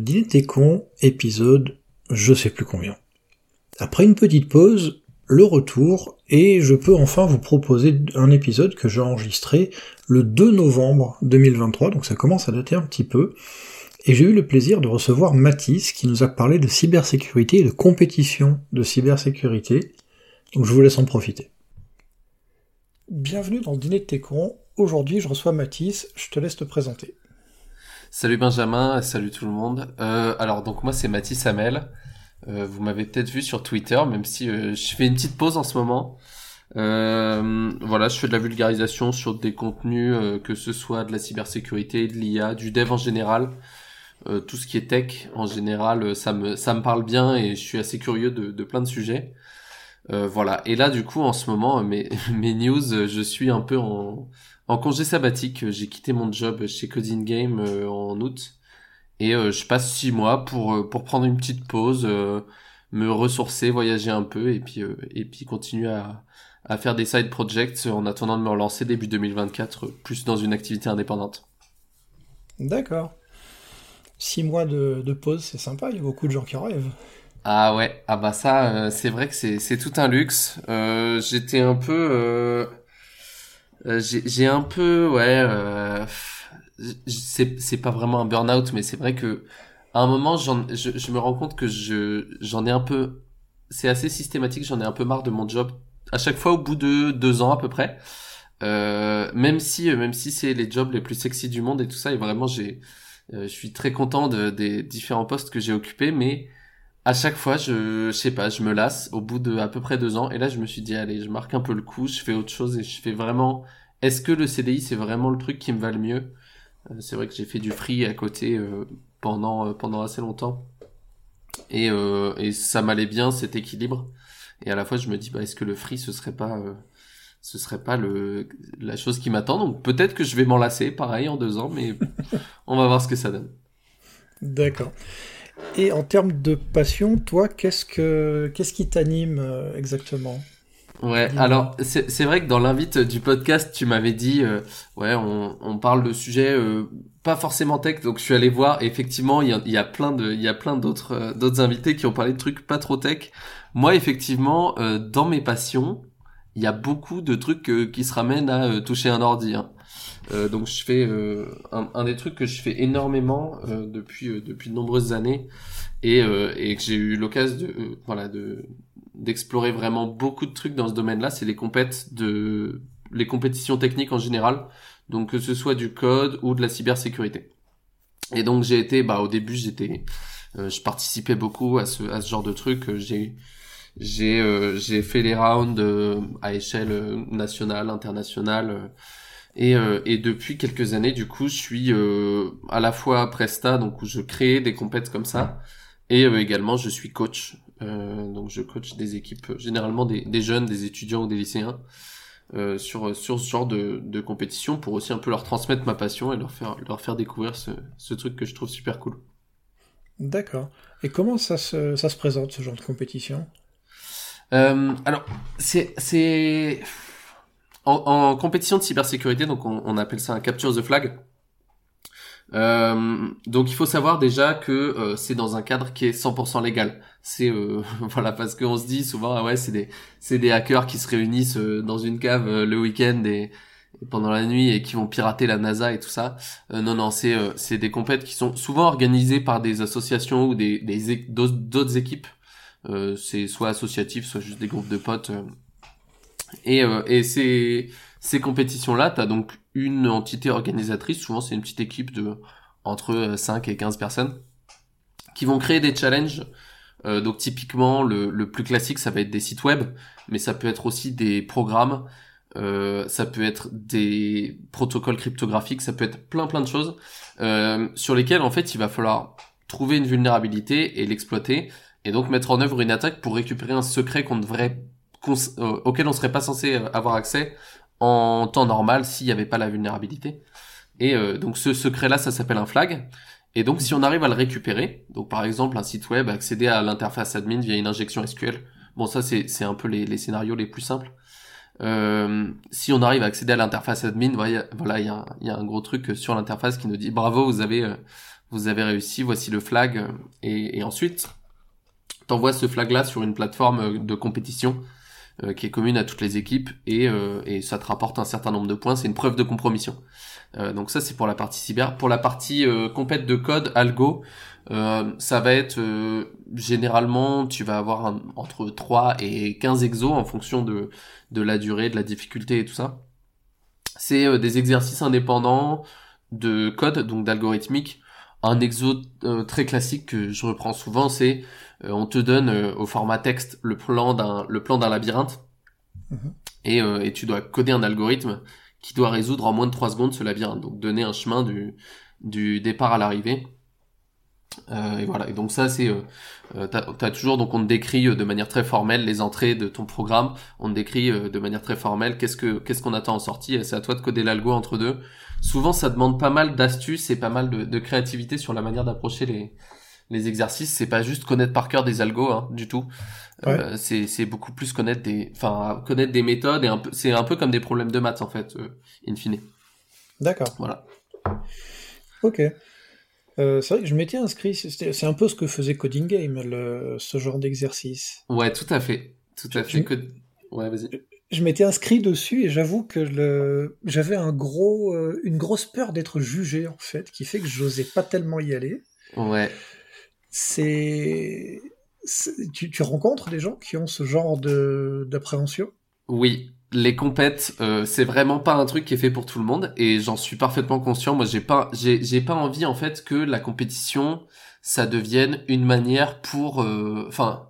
Dîner des cons, épisode je sais plus combien. Après une petite pause, le retour, et je peux enfin vous proposer un épisode que j'ai enregistré le 2 novembre 2023, donc ça commence à dater un petit peu, et j'ai eu le plaisir de recevoir Mathis qui nous a parlé de cybersécurité et de compétition de cybersécurité, donc je vous laisse en profiter. Bienvenue dans le dîner de tes aujourd'hui je reçois Mathis, je te laisse te présenter. Salut Benjamin, salut tout le monde. Euh, alors donc moi c'est Mathis Hamel. Euh, vous m'avez peut-être vu sur Twitter, même si euh, je fais une petite pause en ce moment. Euh, voilà, je fais de la vulgarisation sur des contenus, que ce soit de la cybersécurité, de l'IA, du dev en général. tout ce qui est tech en général, ça me ça me parle bien et je suis assez curieux de, de plein de sujets. voilà. Et là, du coup, en ce moment, mes, mes news, je suis un peu en, en congé sabbatique, j'ai quitté mon job chez Coding Game euh, en août et euh, je passe six mois pour euh, pour prendre une petite pause, me ressourcer, voyager un peu et puis et puis continuer à à faire des side projects en attendant de me relancer début 2024 plus dans une activité indépendante. D'accord. Six mois de, de pause, c'est sympa. Il y a beaucoup de gens qui en rêvent. Ah ouais, ah bah ça, c'est vrai que c'est c'est tout un luxe. J'étais un peu euh, j'ai un peu, ouais, euh, c'est pas vraiment un burn-out, mais c'est vrai que à un moment, je, je me rends compte que je j'en ai un peu, c'est assez systématique, j'en ai un peu marre de mon job. À chaque fois, au bout de deux ans à peu près, euh, même si même si c'est les jobs les plus sexy du monde et tout ça, et vraiment j'ai, euh, je suis très content de, des différents postes que j'ai occupés, mais à chaque fois, je, sais pas, je me lasse au bout de à peu près deux ans. Et là, je me suis dit, allez, je marque un peu le coup, je fais autre chose et je fais vraiment. Est-ce que le CDI, c'est vraiment le truc qui me va le mieux? Euh, C'est vrai que j'ai fait du free à côté euh, pendant euh, pendant assez longtemps et et ça m'allait bien cet équilibre. Et à la fois, je me dis, bah, est-ce que le free, ce serait pas ce serait pas le la chose qui m'attend? Donc peut-être que je vais m'en lasser, pareil, en deux ans, mais on va voir ce que ça donne. D'accord. Et en termes de passion, toi, qu'est-ce que qu'est-ce qui t'anime euh, exactement? Ouais, alors c'est vrai que dans l'invite du podcast, tu m'avais dit, euh, ouais, on, on, parle de sujets euh, pas forcément tech, donc je suis allé voir. effectivement, il y a, y a, plein de, il y a plein d'autres d'autres invités qui ont parlé de trucs pas trop tech. Moi, effectivement, dans mes passions, il y a beaucoup de trucs qui se ramènent à toucher un ordi. Hein. Euh, donc je fais euh, un, un, des trucs que je fais énormément euh, depuis depuis de nombreuses années et, et que j'ai eu l'occasion de voilà de d'explorer vraiment beaucoup de trucs dans ce domaine-là, c'est les compètes de les compétitions techniques en général, donc que ce soit du code ou de la cybersécurité. Et donc j'ai été bah au début j'étais je participais beaucoup à ce à ce genre de trucs, j'ai j'ai j'ai fait les rounds à échelle nationale, internationale et, euh, et depuis quelques années, du coup, je suis euh, à la fois Presta, donc où je crée des compètes comme ça, et euh, également je suis coach. donc je coach des équipes, généralement des, des, jeunes, des étudiants ou des lycéens, sur, sur ce genre de, de compétition pour aussi un peu leur transmettre ma passion et leur faire, leur faire découvrir ce, ce truc que je trouve super cool. D'accord. Et comment ça se, ça se présente, ce genre de compétition? Alors, c'est... c'est en, compétition de cybersécurité, donc on, appelle ça un capture the flag. Euh, donc il faut savoir déjà que euh, c'est dans un cadre qui est 100% légal. C'est euh, voilà parce qu'on se dit souvent ah ouais c'est des c'est des hackers qui se réunissent dans une cave le week-end et, pendant la nuit et qui vont pirater la NASA et tout ça. non non c'est c'est des compètes qui sont souvent organisées par des associations ou des d'autres équipes. c'est soit associatif soit juste des groupes de potes et, euh, et ces, compétitions-là, tu donc une entité organisatrice, souvent c'est une petite équipe de entre 5 et 15 personnes, qui vont créer des challenges. Euh, donc typiquement, le, plus classique, ça va être des sites web, mais ça peut être aussi des programmes, euh, ça peut être des protocoles cryptographiques, ça peut être plein plein de choses euh, sur lesquelles en fait il va falloir trouver une vulnérabilité et l'exploiter, et donc mettre en œuvre une attaque pour récupérer un secret qu'on devrait euh, auquel on serait pas censé euh, avoir accès en temps normal s'il n'y avait pas la vulnérabilité. Et euh, donc ce secret-là, ça s'appelle un flag. Et donc si on arrive à le récupérer, donc par exemple un site web accéder à l'interface admin via une injection SQL. Bon ça c'est c'est un peu les, les scénarios les plus simples. Si on arrive à accéder à l'interface admin, voilà, il y a, y a un gros truc sur l'interface qui nous dit bravo, vous avez vous avez réussi, voici le flag. Et, et ensuite, t'envoies ce flag-là sur une plateforme de compétition euh, qui est commune à toutes les équipes et, euh, et ça te rapporte un certain nombre de points. C'est une preuve de compromission. Euh, donc ça c'est pour la partie cyber. Pour la partie euh, compète de code algo, ça va être généralement tu vas avoir entre 3 et 15 exos en fonction de, de la durée, de la difficulté et tout ça. C'est des exercices indépendants de code, donc d'algorithmique. Un exo très classique que je reprends souvent, c'est euh, on te donne euh, au format texte le plan d'un le plan d'un labyrinthe mhm. et, euh, et tu dois coder un algorithme qui doit résoudre en moins de 3 secondes ce labyrinthe, donc donner un chemin du, du départ à l'arrivée. Euh, et voilà. Et donc ça, c'est, euh, t'as, as toujours donc on te décrit de manière très formelle les entrées de ton programme. On te décrit de manière très formelle qu'est-ce que qu'est-ce qu'on attend en sortie. Et c'est à toi de coder l'algo entre deux. Souvent, ça demande pas mal d'astuces et pas mal de, de créativité sur la manière d'approcher les les exercices, c'est pas juste connaître par cœur des algos hein, du tout. Euh, c'est beaucoup plus connaître des, enfin connaître des méthodes et un peu, c'est un peu comme des problèmes de maths en fait, euh, in fine. D'accord. Voilà. Ok. Euh, c'est vrai que je m'étais inscrit, c'est un peu ce que faisait Coding Game, le, ce genre d'exercice. Ouais, tout à fait. Tout à fait. Ouais, vas-y. Je m'étais inscrit dessus et j'avoue que le... j'avais un gros, euh, une grosse peur d'être jugé en fait, qui fait que j'osais pas tellement y aller. Ouais c'est tu, tu, rencontres des gens qui ont ce genre de d'appréhension? Oui, les compètes, euh, c'est vraiment pas un truc qui est fait pour tout le monde et j'en suis parfaitement conscient. Moi, j'ai pas, j'ai, j'ai pas envie en fait que la compétition ça devienne une manière pour, euh, enfin,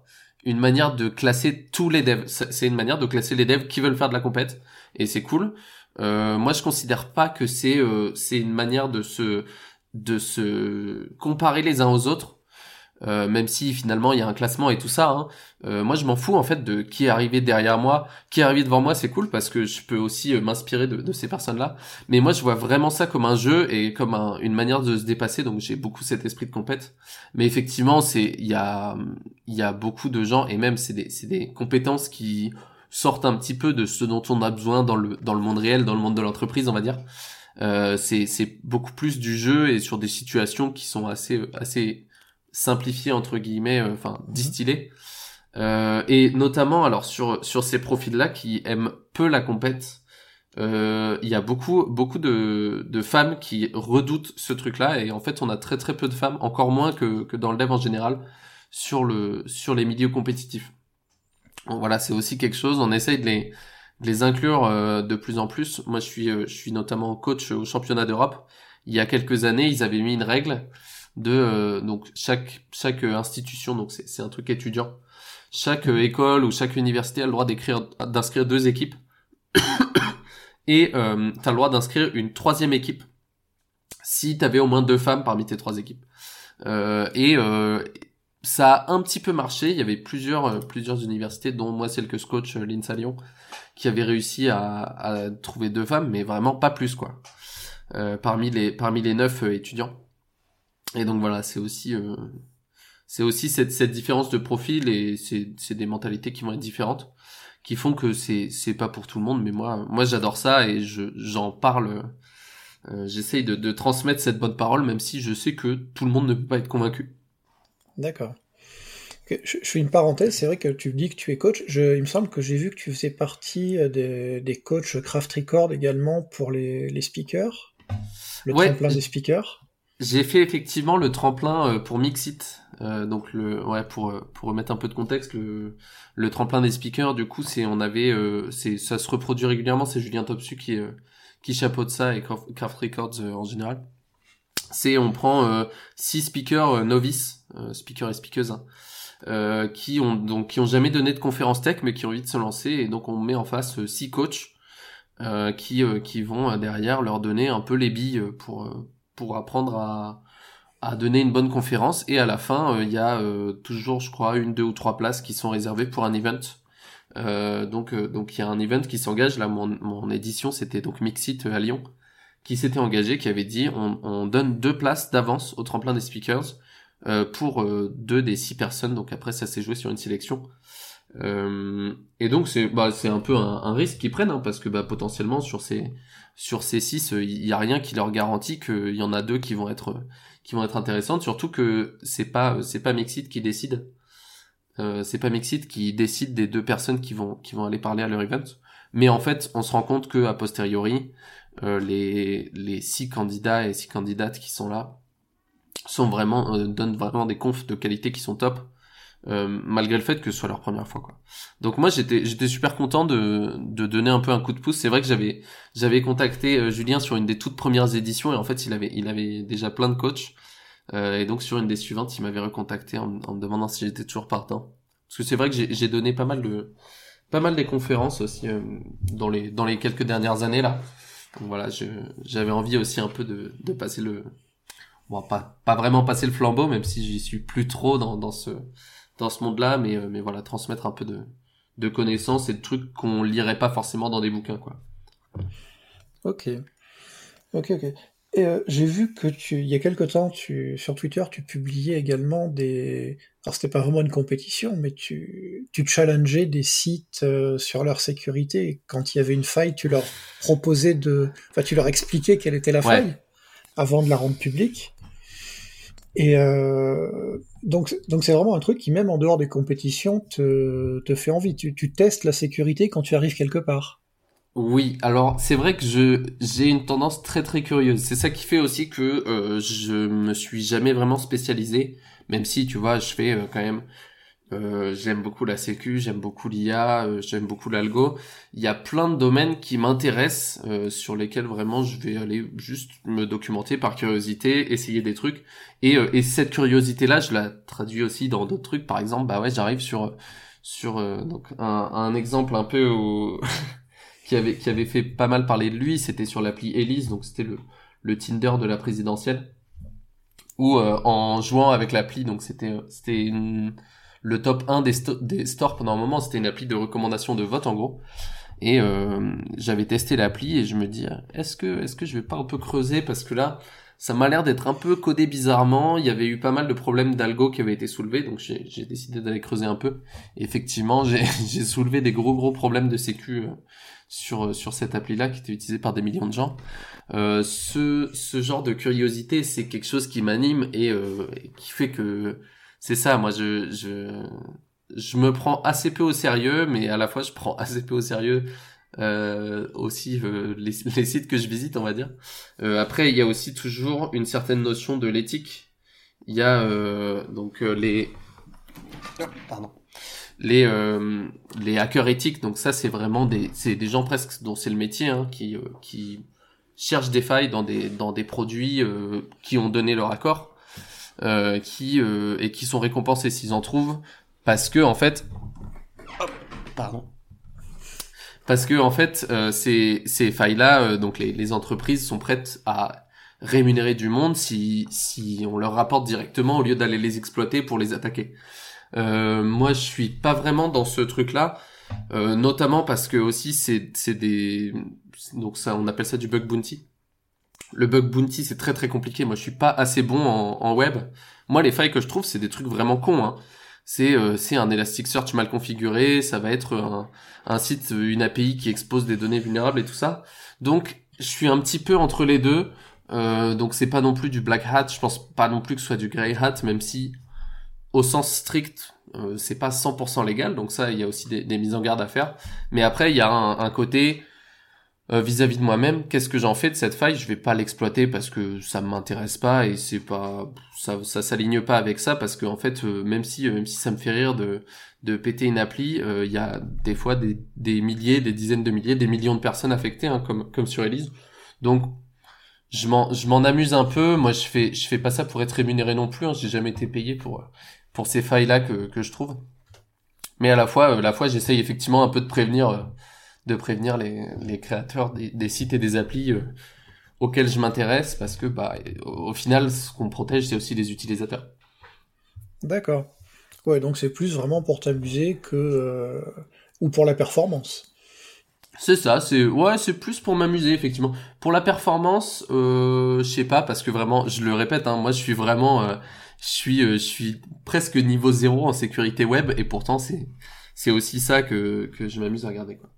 une manière de classer tous les devs. C'est une manière de classer les devs qui veulent faire de la compète et c'est cool. Euh, moi, je considère pas que c'est, euh, c'est une manière de se, de se comparer les uns aux autres euh, même si finalement il y a un classement et tout ça. Hein. Euh, moi, je m'en fous en fait de qui est arrivé derrière moi, qui est arrivé devant moi. C'est cool parce que je peux aussi euh, m'inspirer de, de, ces personnes-là. Mais moi, je vois vraiment ça comme un jeu et comme un, une manière de se dépasser. Donc, j'ai beaucoup cet esprit de compète. Mais effectivement, c'est il y a il y a beaucoup de gens et même c'est des c'est des compétences qui sortent un petit peu de ce dont on a besoin dans le dans le monde réel, dans le monde de l'entreprise, on va dire. Euh, c'est c'est beaucoup plus du jeu et sur des situations qui sont assez assez simplifié entre guillemets, euh, enfin mhm. distillé. Euh, et notamment alors sur sur ces profils-là qui aiment peu la compète, euh, il y a beaucoup beaucoup de, de femmes qui redoutent ce truc-là et en fait on a très très peu de femmes, encore moins que, que dans le dev en général, sur le sur les milieux compétitifs. voilà, c'est aussi quelque chose. On essaye de les de les inclure de plus en plus. Moi, je suis je suis notamment coach au championnat d'Europe. Il y a quelques années, ils avaient mis une règle de euh, donc chaque chaque institution donc c'est c'est un truc étudiant. Chaque euh, école ou chaque université a le droit d'écrire d'inscrire deux équipes. Et euh, tu as le droit d'inscrire une troisième équipe. Si tu avais au moins deux femmes parmi tes trois équipes. Euh, et ça a un petit peu marché. Il y avait plusieurs plusieurs universités dont moi celle que je coach l'INSA Lyon qui avait réussi à, à trouver deux femmes mais vraiment pas plus quoi. Parmi les parmi les neuf étudiants et donc voilà, c'est aussi euh, c'est aussi cette, cette différence de profil et c'est c'est des mentalités qui vont être différentes qui font que c'est c'est pas pour tout le monde mais moi moi j'adore ça et je j'en parle euh, j'essaye de, de transmettre cette bonne parole même si je sais que tout le monde ne peut pas être convaincu. D'accord. Je, fais une parenthèse, c'est vrai que tu dis que tu es coach. Je, il me semble que j'ai vu que tu faisais partie euh, des, des coachs Craft Record également pour les, les speakers, le ouais, tremplin des speakers. J'ai fait effectivement le tremplin euh, pour Mixit, euh, donc le ouais pour euh, pour remettre un peu de contexte le le tremplin des speakers du coup c'est on avait c'est ça se reproduit régulièrement. C'est Julien Topsu qui qui chapeaute ça et Craft Records en général. C'est on prend six speakers novices, speakers et speakers hein, qui ont donc qui ont jamais donné de conférence tech mais qui ont envie de se lancer. Et donc on met en face six coachs qui qui vont derrière leur donner un peu les billes pour pour apprendre à, à donner une bonne conférence. Et à la fin, euh, il y a euh, toujours, je crois, une, deux ou trois places qui sont réservées pour un event. Euh, donc, donc il y a un event qui s'engage. Là, mon, mon édition, c'était donc Mixit à Lyon, qui s'était engagé, qui avait dit on, on donne deux places d'avance au tremplin des speakers pour deux des six personnes. Donc après, ça s'est joué sur une sélection. Euh, et donc c'est bah c'est un peu un, risque qu'ils prennent hein, parce que bah potentiellement sur ces sur ces six il y a rien qui leur garantit qu'il y en a deux qui vont être qui vont être intéressantes surtout que c'est pas c'est pas Mexit qui décide. Euh, c'est pas Mexit qui décide des deux personnes qui vont qui vont aller parler à leur event. Mais en fait on se rend compte que a posteriori euh, les les six candidats et six candidates qui sont là sont vraiment euh, donnent vraiment des confs de qualité qui sont top euh, malgré le fait que ce soit leur première fois quoi. Donc moi j'étais j'étais super content de de donner un peu un coup de pouce. C'est vrai que j'avais j'avais contacté euh, Julien sur une des toutes premières éditions et en fait il avait il avait déjà plein de coachs euh, et donc sur une des suivantes il m'avait recontacté en, en me demandant si j'étais toujours partant. Parce que c'est vrai que j'ai donné pas mal de pas mal des conférences aussi dans les dans les quelques dernières années là. Donc voilà, j'avais envie aussi un peu de de passer le bon pas pas vraiment passer le flambeau même si j'y suis plus trop dans dans ce dans ce monde-là, mais, euh, mais voilà, transmettre un peu de, de connaissances et de trucs qu'on lirait pas forcément dans des bouquins, quoi. Ok. Ok, ok. Et euh, j'ai vu que tu, il y a quelque temps, tu, sur Twitter, tu publiais également des, alors c'était pas vraiment une compétition, mais tu, tu challengeais des sites euh, sur leur sécurité. Et quand il y avait une faille, tu leur proposais de, enfin, tu leur expliquais quelle était la faille avant de la rendre publique. Et euh, donc, donc c'est vraiment un truc qui, même en dehors des compétitions, te, te fait envie. Tu, tu testes la sécurité quand tu arrives quelque part. Oui, alors c'est vrai que je j'ai une tendance très très curieuse. C'est ça qui fait aussi que euh, je me suis jamais vraiment spécialisé, même si tu vois, je fais euh, quand même euh, j'aime beaucoup la sécu, j'aime beaucoup l'IA, euh, j'aime beaucoup l'algo. Il y a plein de domaines qui m'intéressent, euh, sur lesquels vraiment je vais aller juste me documenter par curiosité, essayer des trucs. Et, et cette curiosité-là, je la traduis aussi dans d'autres trucs. Par exemple, bah ouais, j'arrive sur sur donc un, un exemple un peu qui avait qui avait fait pas mal parler de lui, c'était sur l'appli Elise, donc c'était le le Tinder de la présidentielle. Où en jouant avec l'appli, donc c'était c'était une le top 1 des, stores pendant un moment, c'était une appli de recommandation de vote en gros. Et euh, j'avais testé l'appli et je me dis est-ce que est-ce que je vais pas un peu creuser? Parce que là ça m'a l'air d'être un peu codé bizarrement. Il y avait eu pas mal de problèmes d'algo qui avaient été soulevés, donc j'ai décidé d'aller creuser un peu. Effectivement, j'ai soulevé des gros gros problèmes de sécu euh, sur sur cette appli-là qui était utilisée par des millions de gens. Euh, ce ce genre de curiosité, c'est quelque chose qui m'anime et, euh, et qui fait que c'est ça, moi je, je, je me prends assez peu au sérieux, mais à la fois je prends assez peu au sérieux euh, aussi euh, les, sites que je visite, on va dire. Euh, après, il y a aussi toujours une certaine notion de l'éthique. Il y a donc les pardon les les hackers éthiques. Donc ça, c'est vraiment des c'est des gens presque dont c'est le métier hein, qui qui cherchent des failles dans des dans des produits qui ont donné leur accord euh, qui euh, et qui sont récompensés s'ils en trouvent parce que en fait pardon. parce que en fait euh, ces ces failles là donc les, les entreprises sont prêtes à rémunérer du monde si si on leur rapporte directement au lieu d'aller les exploiter pour les attaquer. Moi je suis pas vraiment dans ce truc là notamment parce que aussi c'est c'est des donc ça on appelle ça du bug bounty le bug bounty, c'est très très compliqué. Moi, je suis pas assez bon en, web. Moi, les failles que je trouve, c'est des trucs vraiment cons. Hein. C'est euh, c'est un Elasticsearch mal configuré. Ça va être un, un site, une API qui expose des données vulnérables et tout ça. Donc, je suis un petit peu entre les deux. Euh, donc, c'est pas non plus du black hat. Je pense pas non plus que ce soit du grey hat, même si, au sens strict, euh, c'est pas 100% légal. Donc ça, il y a aussi des, des, mises en garde à faire. Mais après, il y a un, un côté euh, vis-à-vis de moi-même, qu'est-ce que j'en fais de cette faille? Je vais pas l'exploiter parce que ça m'intéresse pas et c'est pas ça ça s'aligne pas avec ça parce que en fait euh, même si euh, même si ça me fait rire de de péter une appli, il y a des fois des, des milliers, des dizaines de milliers, des millions de personnes affectées hein, comme comme sur Elise. Donc je m'en je m'en amuse un peu. Moi je fais je fais pas ça pour être rémunéré non plus. Hein. J'ai jamais été payé pour pour ces failles là que que je trouve. Mais à la fois à la fois j'essaye effectivement un peu de prévenir de prévenir les, les créateurs des, des, sites et des applis euh, auxquels je m'intéresse parce que bah au, final ce qu'on protège c'est aussi les utilisateurs. D'accord. Ouais, donc c'est plus vraiment pour t'amuser que euh, ou pour la performance. C'est ça, c'est ouais, c'est plus pour m'amuser effectivement. Pour la performance, euh, je sais pas parce que vraiment, je le répète, hein, moi je suis vraiment, euh, je suis, je suis presque niveau zéro en sécurité web et pourtant c'est c'est aussi ça que, que je m'amuse à regarder. Quoi.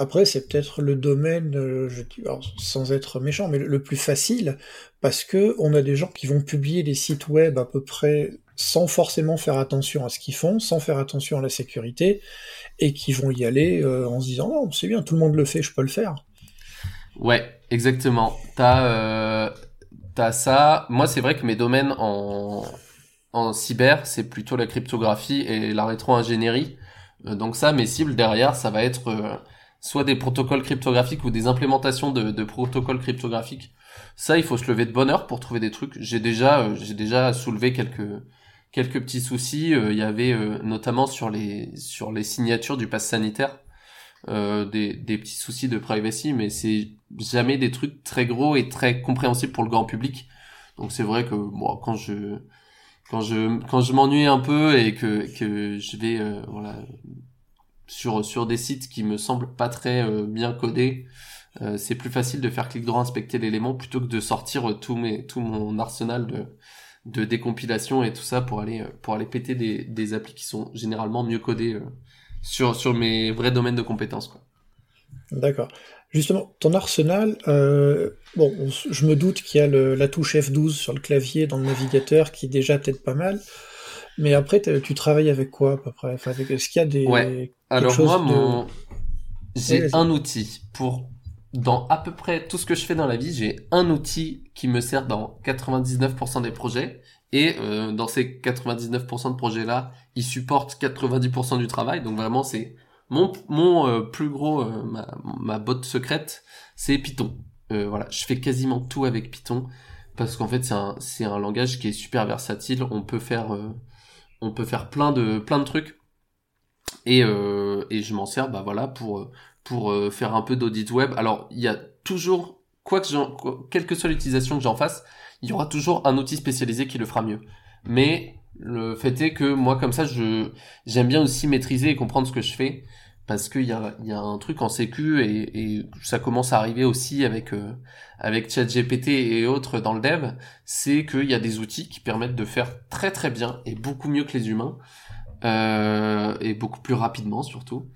Après, c'est peut-être le domaine, euh, sans être méchant, mais le plus facile, parce que on a des gens qui vont publier des sites web à peu près sans forcément faire attention à ce qu'ils font, sans faire attention à la sécurité, et qui vont y aller euh, en se disant oh c'est bien, tout le monde le fait, je peux le faire. Ouais, exactement. T'as euh, as ça. Moi, c'est vrai que mes domaines en en cyber, c'est plutôt la cryptographie et la rétro-ingénierie. Donc ça, mes cibles derrière, ça va être soit des protocoles cryptographiques ou des implémentations de, de, protocoles cryptographiques. Ça, il faut se lever de bonne heure pour trouver des trucs. J'ai déjà, euh, j'ai déjà soulevé quelques quelques petits soucis. Il y avait notamment sur les sur les signatures du pass sanitaire des, des petits soucis de privacy, mais c'est jamais des trucs très gros et très compréhensibles pour le grand public. Donc c'est vrai que moi, quand je quand je quand je m'ennuie un peu et que que je vais euh, voilà sur sur des sites qui me semblent pas très euh, bien codés euh, c'est plus facile de faire clic droit inspecter l'élément plutôt que de sortir tout mes tout mon arsenal de de décompilation et tout ça pour aller pour aller péter des des applis qui sont généralement mieux codées sur sur mes vrais domaines de compétences quoi. D'accord. Justement, ton arsenal, euh, bon, je me doute qu'il y a la touche F12 sur le clavier dans le navigateur qui déjà t'aide pas mal. Mais après, tu travailles avec quoi à peu près? Enfin, Est-ce qu'il y a des. Ouais. Alors moi, mon... j'ai un outil pour. Dans à peu près tout ce que je fais dans la vie, j'ai un outil qui me sert dans 99% des projets. Et euh, dans ces 99% de projets-là, il supporte 90% du travail. Donc vraiment, c'est mon, mon euh, plus gros, euh, ma, ma botte secrète, c'est Python. Voilà, je fais quasiment tout avec Python parce qu'en fait c'est un, c'est un langage qui est super versatile. On peut faire, on peut faire plein de, plein de trucs et, et je m'en sers, bah voilà, pour pour faire un peu d'audit web. Alors il y a toujours, quoi que j'en, quelle que soit l'utilisation que j'en fasse, il y aura toujours un outil spécialisé qui le fera mieux. Mais le fait est que moi comme ça, je j'aime bien aussi maîtriser et comprendre ce que je fais parce qu'il y a, y a un truc en sécu et, et ça commence à arriver aussi avec euh, avec ChatGPT et autres dans le dev, c'est qu'il y a des outils qui permettent de faire très très bien et beaucoup mieux que les humains euh, et beaucoup plus rapidement surtout.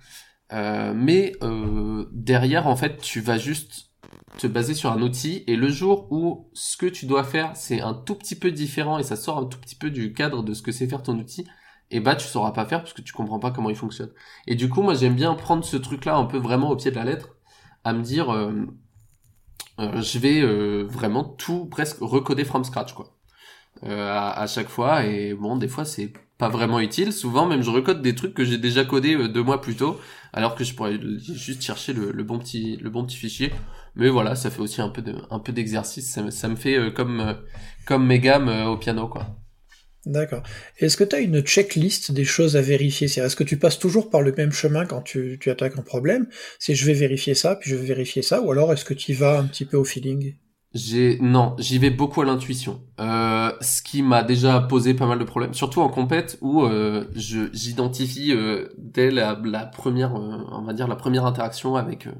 Euh, mais euh, derrière en fait tu vas juste te baser sur un outil et le jour où ce que tu dois faire c'est un tout petit peu différent et ça sort un tout petit peu du cadre de ce que c'est faire ton outil, et bah tu sauras pas faire parce que tu comprends pas comment il fonctionne. Et du coup, moi j'aime bien prendre ce truc-là un peu vraiment au pied de la lettre, à me dire, euh, euh, je vais euh, vraiment tout presque recoder from scratch quoi. À, à, chaque fois et bon des fois c'est pas vraiment utile souvent même je recode des trucs que j'ai déjà codés deux mois plus tôt alors que je pourrais juste chercher le, bon petit le bon petit fichier mais voilà ça fait aussi un peu de un peu d'exercice ça, ça, me fait comme comme mes gammes au piano quoi D'accord. Est-ce que tu as une checklist des choses à vérifier? Est-ce que tu passes toujours par le même chemin quand tu, tu attaques un problème? C'est je vais vérifier ça, puis je vais vérifier ça, ou alors est-ce que tu y vas un petit peu au feeling? Non, j'y vais beaucoup à l'intuition. Euh, ce qui m'a déjà posé pas mal de problèmes, surtout en compète où euh, j'identifie euh, dès la, la première, euh, on va dire la première interaction avec euh,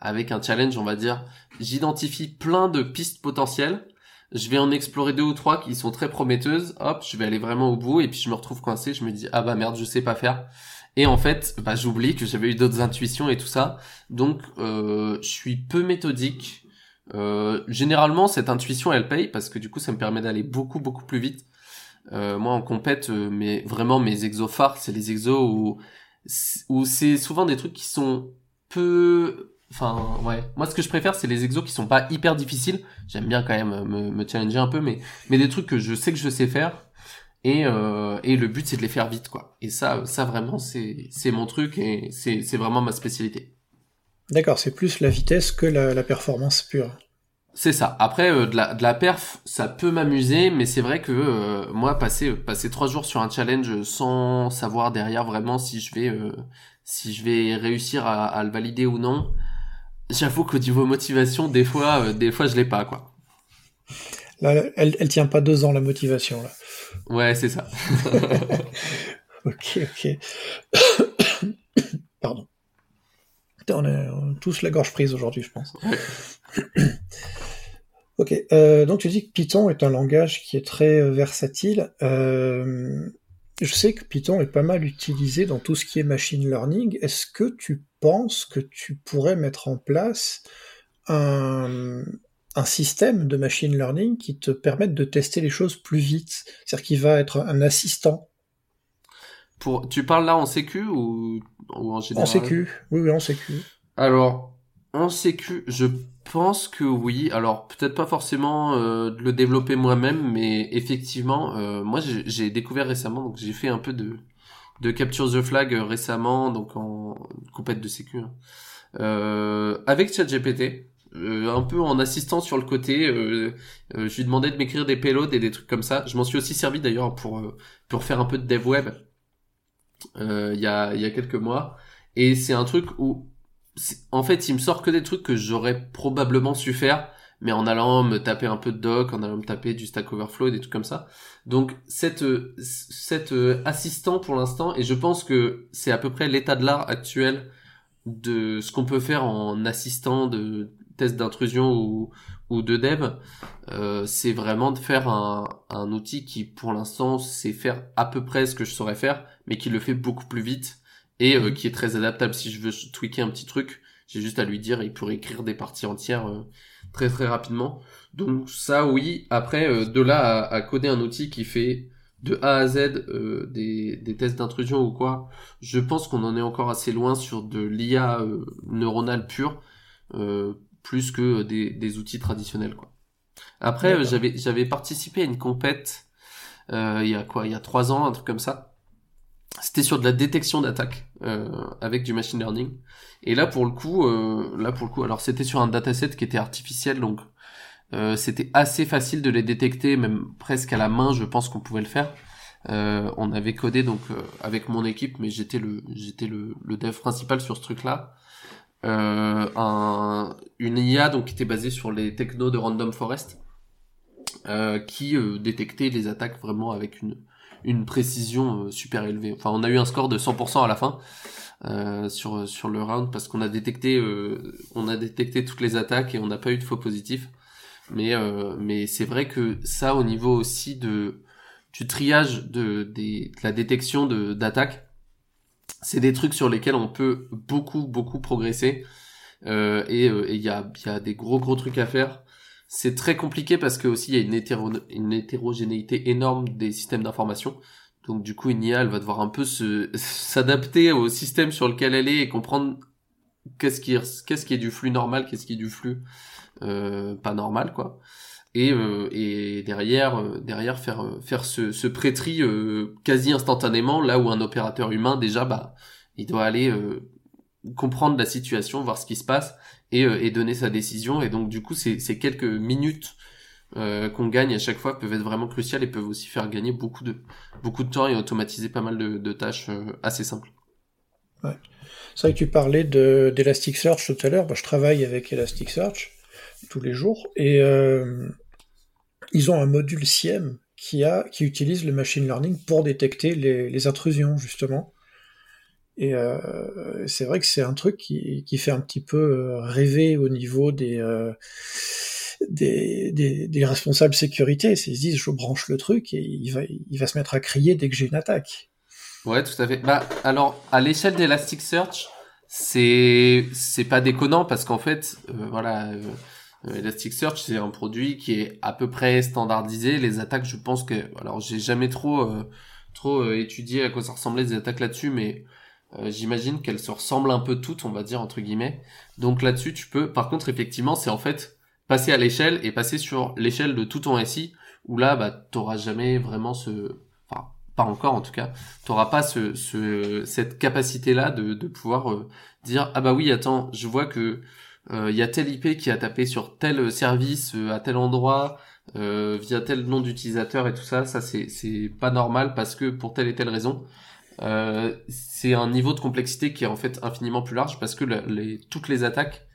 avec un challenge, on va dire, j'identifie plein de pistes potentielles je vais en explorer deux ou trois qui sont très prometteuses, hop, je vais aller vraiment au bout et puis je me retrouve coincé, je me dis ah bah merde, je sais pas faire. Et en fait, bah j'oublie que j'avais eu d'autres intuitions et tout ça. Donc euh, je suis peu méthodique. Euh, généralement cette intuition elle paye parce que du coup ça me permet d'aller beaucoup beaucoup plus vite. Euh, moi en compète, euh, mais vraiment mes exos phares, c'est les exos où où c'est souvent des trucs qui sont peu Enfin, ouais. Moi, ce que je préfère, c'est les exos qui sont pas hyper difficiles. J'aime bien quand même me, me, challenger un peu, mais, mais des trucs que je sais que je sais faire. Et, euh, et le but, c'est de les faire vite, quoi. Et ça, ça vraiment, c'est, c'est mon truc et c'est, c'est vraiment ma spécialité. D'accord, c'est plus la vitesse que la, la performance pure. C'est ça. Après, euh, de, la, de la perf, ça peut m'amuser, mais c'est vrai que euh, moi, passer, passer trois jours sur un challenge sans savoir derrière vraiment si je vais, euh, si je vais réussir à, à le valider ou non, j'avoue qu'au niveau motivation, des fois, euh, des fois, je l'ai pas, quoi. Là, elle, elle tient pas deux ans, la motivation, là. Ouais, c'est ça. ok, ok. Pardon. On est tous la gorge prise aujourd'hui, je pense. ok, euh, donc tu dis que Python est un langage qui est très euh, versatile. Euh, je sais que Python est pas mal utilisé dans tout ce qui est machine learning. Est-ce que tu penses que tu pourrais mettre en place un, un système de machine learning qui te permette de tester les choses plus vite? C'est-à-dire qu'il va être un assistant Pour, tu parles là en sécu ou, ou en général En sécu, oui, oui, en sécu. Alors, en sécu, je pense que oui. Alors, peut-être pas forcément euh, de le développer moi-même, mais effectivement, euh, moi j'ai découvert récemment, donc j'ai fait un peu de, de capture the flag récemment, donc en compète de sécu, hein. euh, avec ChatGPT. Euh, un peu en assistant sur le côté, euh, euh, je lui demandais de m'écrire des payloads et des trucs comme ça. Je m'en suis aussi servi d'ailleurs pour pour faire un peu de dev web il y a il y a quelques mois. Et c'est un truc où en fait, il me sort que des trucs que j'aurais probablement su faire, mais en allant me taper un peu de doc, en allant me taper du Stack Overflow, des trucs comme ça. Donc, cette, cette assistant pour l'instant, et je pense que c'est à peu près l'état de l'art actuel de ce qu'on peut faire en assistant de test d'intrusion ou, ou de dev, euh, c'est vraiment de faire un, un outil qui, pour l'instant, sait faire à peu près ce que je saurais faire, mais qui le fait beaucoup plus vite et euh, qui est très adaptable. Si je veux tweaker un petit truc, j'ai juste à lui dire, il pourrait écrire des parties entières euh, très très rapidement. Donc ça, oui. Après, euh, de là à, coder un outil qui fait de A à Z des, des tests d'intrusion ou quoi, je pense qu'on en est encore assez loin sur de l'IA neuronale pure, plus que des, des outils traditionnels. Quoi. Après, j'avais j'avais participé à une compète il y a quoi, il y a trois ans, un truc comme ça c'était sur de la détection d'attaque euh, avec du machine learning. Et là pour le coup, euh, là pour le coup, alors c'était sur un dataset qui était artificiel, donc euh, c'était assez facile de les détecter, même presque à la main, je pense qu'on pouvait le faire. on avait codé donc avec mon équipe, mais j'étais le j'étais le, le, dev principal sur ce truc-là. un, une IA donc qui était basée sur les technos de Random Forest, qui détectait les attaques vraiment avec une une précision euh, super élevée. Enfin, on a eu un score de 100% à la fin euh, sur sur le round parce qu'on a détecté euh, on a détecté toutes les attaques et on n'a pas eu de faux positifs. Mais euh, mais c'est vrai que ça au niveau aussi de du triage de, de la détection de d'attaques, c'est des trucs sur lesquels on peut beaucoup beaucoup progresser. Euh, et il y a il y a des gros gros trucs à faire c'est très compliqué parce que aussi il y a une, une hétérogénéité énorme des systèmes d'information. Donc du coup, une IA, elle va devoir un peu se s'adapter au système sur lequel elle est et comprendre qu'est-ce qui qu'est-ce qui est du flux normal, qu'est-ce qui est du flux euh, pas normal quoi. Et, euh, et derrière euh, derrière faire euh, faire ce, ce pré-tri quasi instantanément là où un opérateur humain déjà bah il doit aller comprendre la situation, voir ce qui se passe et, euh, et donner sa décision. Et donc du coup, ces, quelques minutes euh, qu'on gagne à chaque fois peuvent être vraiment cruciales et peuvent aussi faire gagner beaucoup de beaucoup de temps et automatiser pas mal de, de tâches euh, assez simples. Ouais. C'est vrai que tu parlais de d'Elasticsearch tout à l'heure. Je travaille avec Elasticsearch tous les jours et ils ont un module SIEM qui a qui utilise le machine learning pour détecter les intrusions justement. Et euh, c'est vrai que c'est un truc qui, fait un petit peu euh, rêver au niveau des, euh, responsables sécurité. Ils se disent, je branche le truc et il va, se mettre à crier dès que j'ai une attaque. Ouais, tout à fait. Bah, alors, à l'échelle d'Elasticsearch, c'est c'est pas déconnant parce qu'en fait, euh, voilà, Elasticsearch c'est un produit qui est à peu près standardisé. Les attaques, je pense que, alors, j'ai jamais trop trop étudié à quoi ça ressemblait des attaques là-dessus, mais euh, j'imagine qu'elles se ressemblent un peu toutes, on va dire entre guillemets. Donc là-dessus, tu peux. Par contre, effectivement, c'est en fait passer à l'échelle et passer sur l'échelle de tout ton SI, où là, bah, t'auras jamais vraiment ce, enfin, pas encore en tout cas, t'auras pas ce, ce, cette capacité-là de, de pouvoir euh, dire ah bah oui, attends, je vois que euh, il y a tel IP qui a tapé sur tel service à tel endroit. via tel nom d'utilisateur et tout ça, ça c'est pas normal parce que pour telle et telle raison. Euh, c'est un niveau de complexité qui est en fait infiniment plus large parce que les, toutes les attaques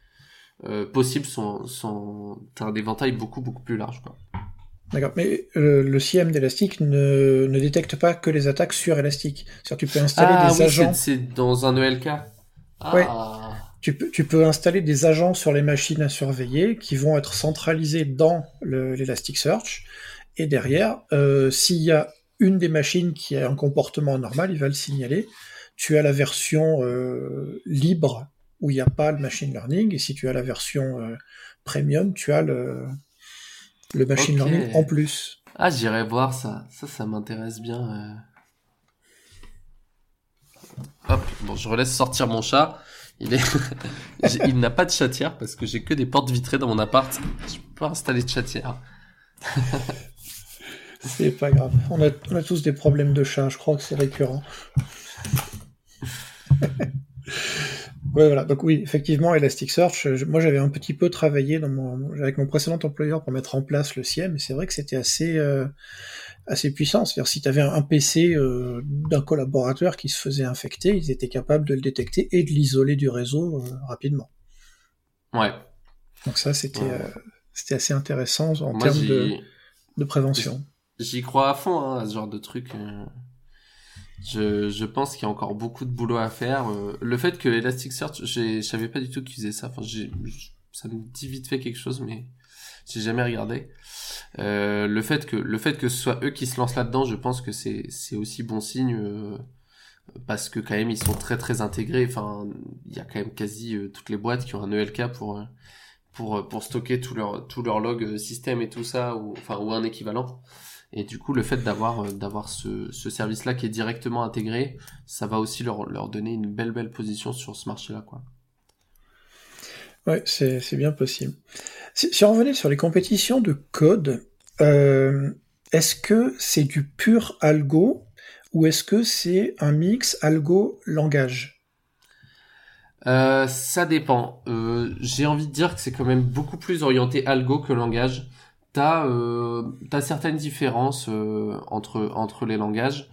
euh, possibles sont, sont un éventail beaucoup beaucoup plus large. D'accord, mais euh, le CM d'Elastic ne, ne détecte pas que les attaques sur Elastic. C'est-à-dire tu peux installer ah, des agents. C'est dans un ELK. Ah. Tu peux, tu peux installer des agents sur les machines à surveiller qui vont être centralisés dans l'Elasticsearch. Et derrière, euh, s'il y a une des machines qui a un comportement anormal, il va le signaler. Tu as la version euh, libre où il n'y a pas le machine learning, et si tu as la version euh, premium, tu as le, le machine learning en plus. Ah, j'irai voir ça. Ça, ça m'intéresse bien. Euh. Hop, bon, je relaisse sortir mon chat. Il est, il n'a pas de chatière parce que j'ai que des portes vitrées dans mon appart. Je peux pas installer de chatière. c'est pas grave. On a, on a tous des problèmes de chat. Je crois que c'est récurrent. Ouais, voilà. Donc oui, effectivement, Elasticsearch, moi j'avais un petit peu travaillé dans mon, avec mon précédent employeur pour mettre en place le CIEM, et c'est vrai que c'était assez, euh, assez puissant. C'est-à-dire si tu avais un PC euh, d'un collaborateur qui se faisait infecter, ils étaient capables de le détecter et de l'isoler du réseau euh, rapidement. Ouais. Donc ça, c'était c'était assez intéressant en termes de, de prévention. J'y crois à fond, hein, à ce genre de truc. Je, je pense qu'il y a encore beaucoup de boulot à faire. Euh, le fait que Elasticsearch, je savais pas du tout qu'ils faisaient ça. Enfin, j'ai, ça me dit vite fait quelque chose, mais j'ai jamais regardé. Euh, le fait que le fait que ce soit eux qui se lancent là-dedans, je pense que c'est c'est aussi bon signe euh, parce que quand même ils sont très très intégrés. Enfin, il y a quand même quasi euh, toutes les boîtes qui ont un ELK pour pour pour stocker tout leur tout leur log système et tout ça ou enfin ou un équivalent. Et du coup, le fait d'avoir euh, d'avoir ce, ce service-là qui est directement intégré, ça va aussi leur, leur donner une belle belle position sur ce marché-là, quoi. Ouais, c'est bien possible. Si, si, on revenait sur les compétitions de code, euh, est-ce que c'est du pur algo ou est-ce que c'est un mix algo-langage? Euh, Ça dépend. Euh, J'ai envie de dire que c'est quand même beaucoup plus orienté algo que langage t'as euh, certaines différences euh, entre entre les langages.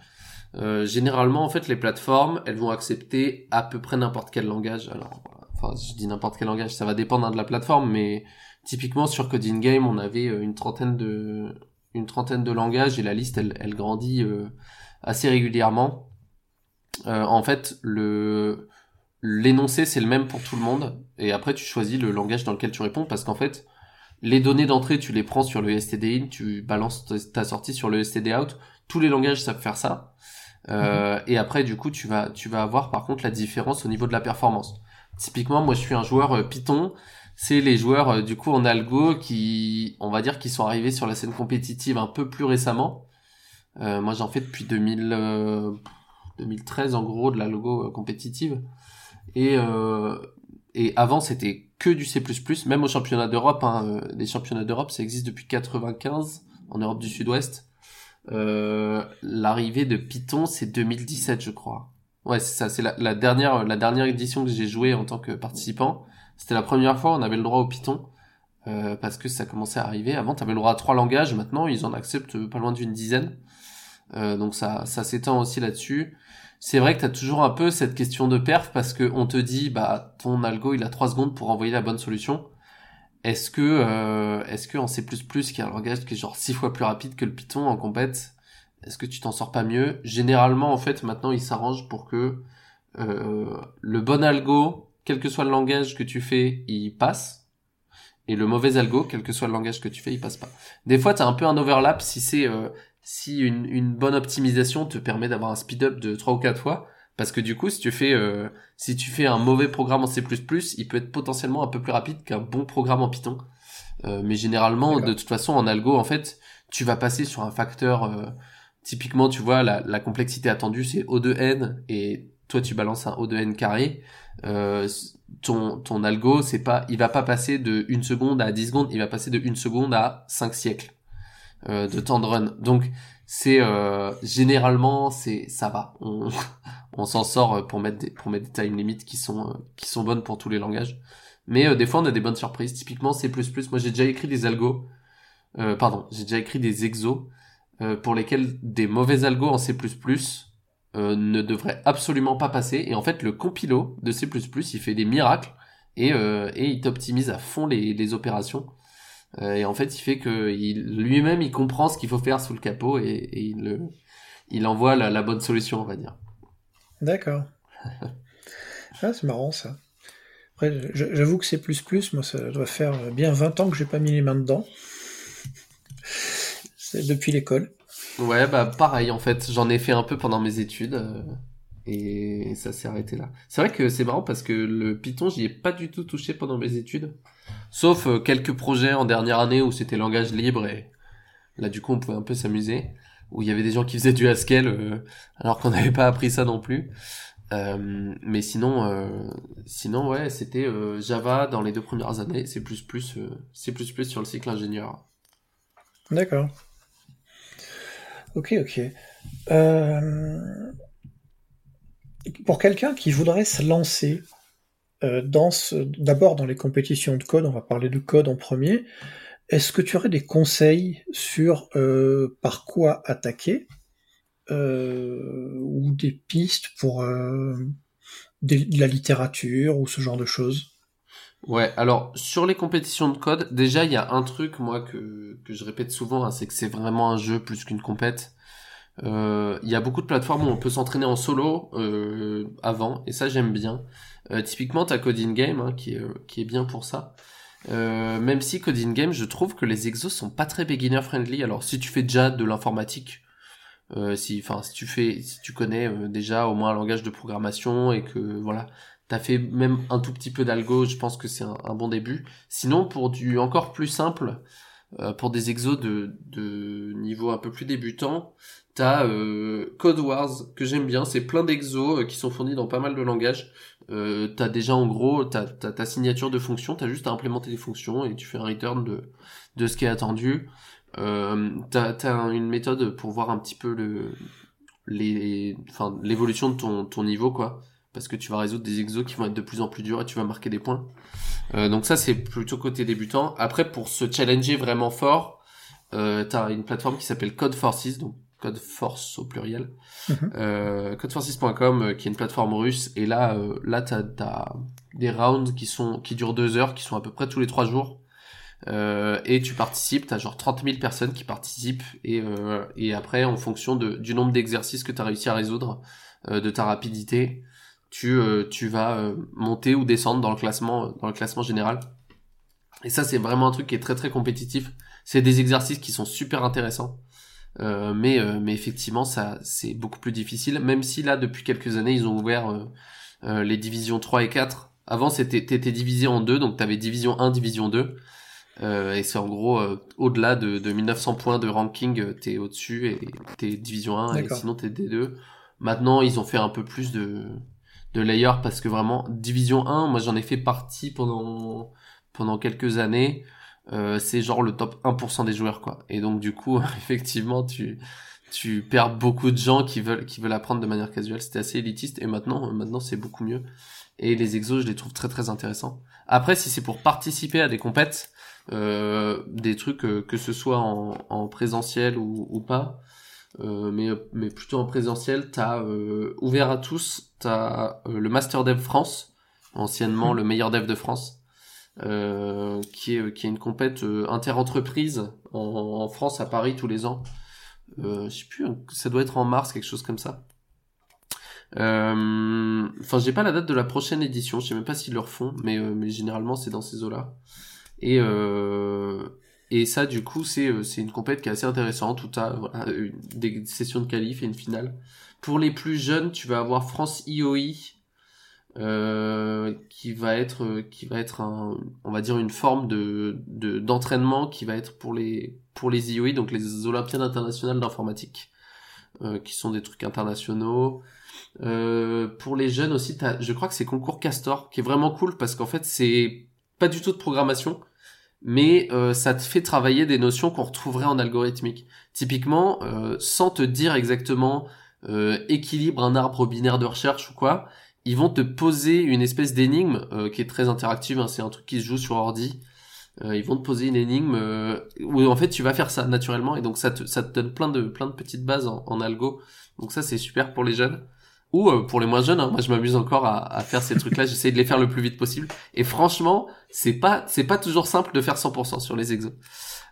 Euh, généralement, en fait, les plateformes, elles vont accepter à peu près n'importe quel langage. Alors, enfin, je dis n'importe quel langage, ça va dépendre hein, de la plateforme, mais typiquement sur Coding Game, on avait euh, une trentaine de une trentaine de langages et la liste, elle, elle grandit assez régulièrement. en fait, le l'énoncé c'est le même pour tout le monde et après tu choisis le langage dans lequel tu réponds parce qu'en fait les données d'entrée, tu les prends sur le STD in, tu balances ta sortie sur le STD out. Tous les langages savent faire ça. Euh, mhm. Et après, du coup, tu vas, tu vas avoir par contre la différence au niveau de la performance. Typiquement, moi, je suis un joueur euh, Python. C'est les joueurs euh, du coup en algo qui, on va dire, qui sont arrivés sur la scène compétitive un peu plus récemment. moi, j'en fais depuis 2000, 2013 en gros de la logo compétitive. Et et avant, c'était que du C++, même au championnat d'Europe. Hein, euh, les championnats d'Europe, ça existe depuis 95 en Europe du Sud-Ouest. Euh, L'arrivée de Python, c'est 2017, je crois. Ouais, c'est ça. C'est la, dernière, la dernière édition que j'ai joué en tant que participant. C'était la première fois on avait le droit au Python. Euh, parce que ça commençait à arriver. Avant, tu avais le droit à trois langages. Maintenant, ils en acceptent pas loin d'une dizaine. Euh, donc ça, ça s'étend aussi là-dessus c'est vrai que tu as toujours un peu cette question de perf parce que on te dit bah ton algo il a 3 secondes pour envoyer la bonne solution. Est-ce que euh, est-ce que en C++ qui est un langage qui est genre 6 fois plus rapide que le Python en compète, est-ce que tu t'en sors pas mieux? Généralement en fait maintenant il s'arrange pour que euh, le bon algo, quel que soit le langage que tu fais, il passe et le mauvais algo, quel que soit le langage que tu fais, il passe pas. Des fois, tu as un peu un overlap si c'est euh, si une, une bonne optimisation te permet d'avoir un speed-up de 3 ou 4 fois, parce que du coup, si tu fais euh, si tu fais un mauvais programme en C++, il peut être potentiellement un peu plus rapide qu'un bon programme en Python. Euh, mais généralement, de toute façon, en algo, en fait, tu vas passer sur un facteur. Euh, typiquement, tu vois, la, la complexité attendue, c'est O de n, et toi, tu balances un O de n carré. ton ton algo, c'est pas, il va pas passer de 1 seconde à 10 secondes, il va passer de 1 seconde à 5 siècles. Euh, de temps de run. Donc c'est euh, généralement c'est ça va. On, on s'en sort pour mettre des pour mettre des time limits qui sont euh, qui sont bonnes pour tous les langages. Mais des fois on a des bonnes surprises. Typiquement C++, moi j'ai déjà écrit des algos pardon, j'ai déjà écrit des exos pour lesquels des mauvais algos en C++ ne devraient absolument pas passer. Et en fait, le compilo de C++, il fait des miracles et, et il t'optimise à fond les, les opérations. Euh, et en fait, il fait que lui-même, il comprend ce qu'il faut faire sous le capot et, il, il envoie la, bonne solution, on va dire. D'accord. ah, c'est marrant ça. Après, j'avoue que c'est plus plus, moi ça doit faire bien 20 ans que j'ai pas mis les mains dedans. C'est depuis l'école. Ouais, bah pareil en fait, j'en ai fait un peu pendant mes études euh, et ça s'est arrêté là. C'est vrai que c'est marrant parce que le Python, j'y ai pas du tout touché pendant mes études, sauf euh, quelques projets en dernière année où c'était langage libre et là du coup on pouvait un peu s'amuser, où il y avait des gens qui faisaient du Haskell euh, alors qu'on n'avait pas appris ça non plus. Euh, mais sinon, sinon ouais, c'était Java dans les deux premières années, c'est plus plus, c'est plus plus sur le cycle ingénieur. D'accord. Ok, ok. Pour quelqu'un qui voudrait se lancer dans ce, d'abord dans les compétitions de code, on va parler de code en premier. Est-ce que tu aurais des conseils sur par quoi attaquer euh, ou des pistes pour euh, de la littérature ou ce genre de choses? Ouais, alors sur les compétitions de code, déjà il y a un truc moi que, que je répète souvent, hein, c'est que c'est vraiment un jeu plus qu'une compète. Euh, il y a beaucoup de plateformes où on peut s'entraîner en solo euh, avant, et ça j'aime bien. Euh, typiquement t'as Coding Game hein, qui, est, qui est bien pour ça. même si Coding Game, je trouve que les exos sont pas très beginner friendly. Alors si tu fais déjà de l'informatique, euh, si, enfin, si tu fais, si tu connais euh, déjà au moins un langage de programmation et que voilà, t'as fait même un tout petit peu d'algo, je pense que c'est un, bon début. Sinon, pour du encore plus simple, euh, pour des exos de, de niveau un peu plus débutant, t'as euh, Code Wars que j'aime bien. C'est plein d'exos qui sont fournis dans pas mal de langages. Euh, t'as déjà en gros t'as ta signature de fonction, t'as juste à implémenter des fonctions et tu fais un return de de ce qui est attendu. Euh, t'as as une méthode pour voir un petit peu le les enfin l'évolution de ton ton niveau quoi parce que tu vas résoudre des exos qui vont être de plus en plus durs et tu vas marquer des points. Euh, donc ça c'est plutôt côté débutant. Après pour se challenger vraiment fort, euh, t'as une plateforme qui s'appelle Code Forces, donc Code Force au pluriel, mhm. euh, codeforces.com euh, qui est une plateforme russe et là euh, là t'as as des rounds qui sont qui durent deux heures, qui sont à peu près tous les trois jours euh, et tu participes, t'as genre 30 000 personnes qui participent et, euh, et après en fonction de, du nombre d'exercices que tu as réussi à résoudre, euh, de ta rapidité, tu, euh, tu vas euh, monter ou descendre dans le classement dans le classement général. Et ça c'est vraiment un truc qui est très très compétitif. C'est des exercices qui sont super intéressants. mais mais effectivement ça c'est beaucoup plus difficile même si là depuis quelques années ils ont ouvert les divisions 3 et 4 avant c'était t'étais divisé en deux donc t'avais division 1 division 2 euh, et c'est en gros euh, au-delà de, de 1900 points de ranking, euh, t'es au-dessus et t'es division 1 et sinon t'es D2. Maintenant, ils ont fait un peu plus de de layers parce que vraiment division 1, moi j'en ai fait partie pendant pendant quelques années. Euh, c'est genre le top 1% des joueurs quoi. Et donc du coup, effectivement, tu tu perds beaucoup de gens qui veulent qui veulent apprendre de manière casuelle. C'était assez élitiste et maintenant maintenant c'est beaucoup mieux. Et les exos, je les trouve très très intéressants. Après, si c'est pour participer à des compètes, euh, des trucs euh, que ce soit en, en présentiel ou pas, euh, mais, mais plutôt en présentiel, t'as euh, ouvert à tous, t'as euh, le Master Dev France, anciennement le meilleur dev de France, euh, qui est qui est une compète interentreprise en, en, France à Paris tous les ans. je sais plus, ça doit être en mars, quelque chose comme ça. Enfin, j'ai pas la date de la prochaine édition, je sais même pas s'ils le refont, mais mais généralement c'est dans ces eaux-là. Et, euh, et ça, du coup, c'est, euh, c'est une compète qui est assez intéressante, où tu as voilà, des sessions de qualif et une finale. Pour les plus jeunes, tu vas avoir France IOI, euh, qui va être qui va être un, on va dire une forme de, de d'entraînement qui va être pour les pour les IOI donc les Olympiades internationales d'informatique euh, qui sont des trucs internationaux euh, pour les jeunes aussi je crois que c'est concours Castor qui est vraiment cool parce qu'en fait c'est pas du tout de programmation, mais euh, ça te fait travailler des notions qu'on retrouverait en algorithmique. Typiquement, euh, sans te dire exactement euh, équilibre un arbre binaire de recherche ou quoi, ils vont te poser une espèce d'énigme qui est très interactive, hein, c'est un truc qui se joue sur ordi. ils vont te poser une énigme où en fait tu vas faire ça naturellement et donc ça te, ça te donne plein de plein de petites bases en, en algo. Donc ça c'est super pour les jeunes ou euh, pour les moins jeunes, hein, moi je m'amuse encore à, à, faire ces trucs-là, j'essaie de les faire le plus vite possible. Et franchement, c'est pas c'est pas toujours simple de faire 100% sur les exos.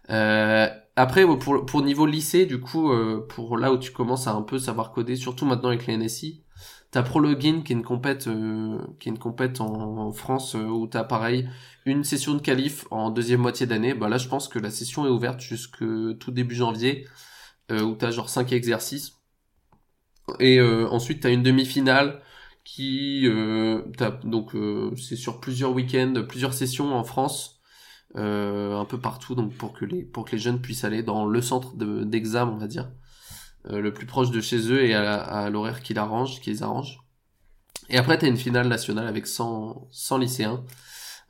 Euh, après, pour, pour niveau lycée, du coup, euh, pour là où tu commences à un peu savoir coder, surtout maintenant avec les NSI, t'as Prologin qui est une compète euh, qui est une compète en, France euh, où t'as pareil une session de qualif en deuxième moitié d'année. Bah là, je pense que la session est ouverte jusque tout début janvier. où t'as genre 5 exercices. Et ensuite t'as une demi-finale qui donc c'est sur plusieurs week-ends, plusieurs sessions en France, un peu partout, donc pour que les pour que les jeunes puissent aller dans le centre d'examen, on va dire, le plus proche de chez eux et à, l'horaire qui l'arrange, qui les arrange. Et après, tu as une finale nationale avec 100, 100 lycéens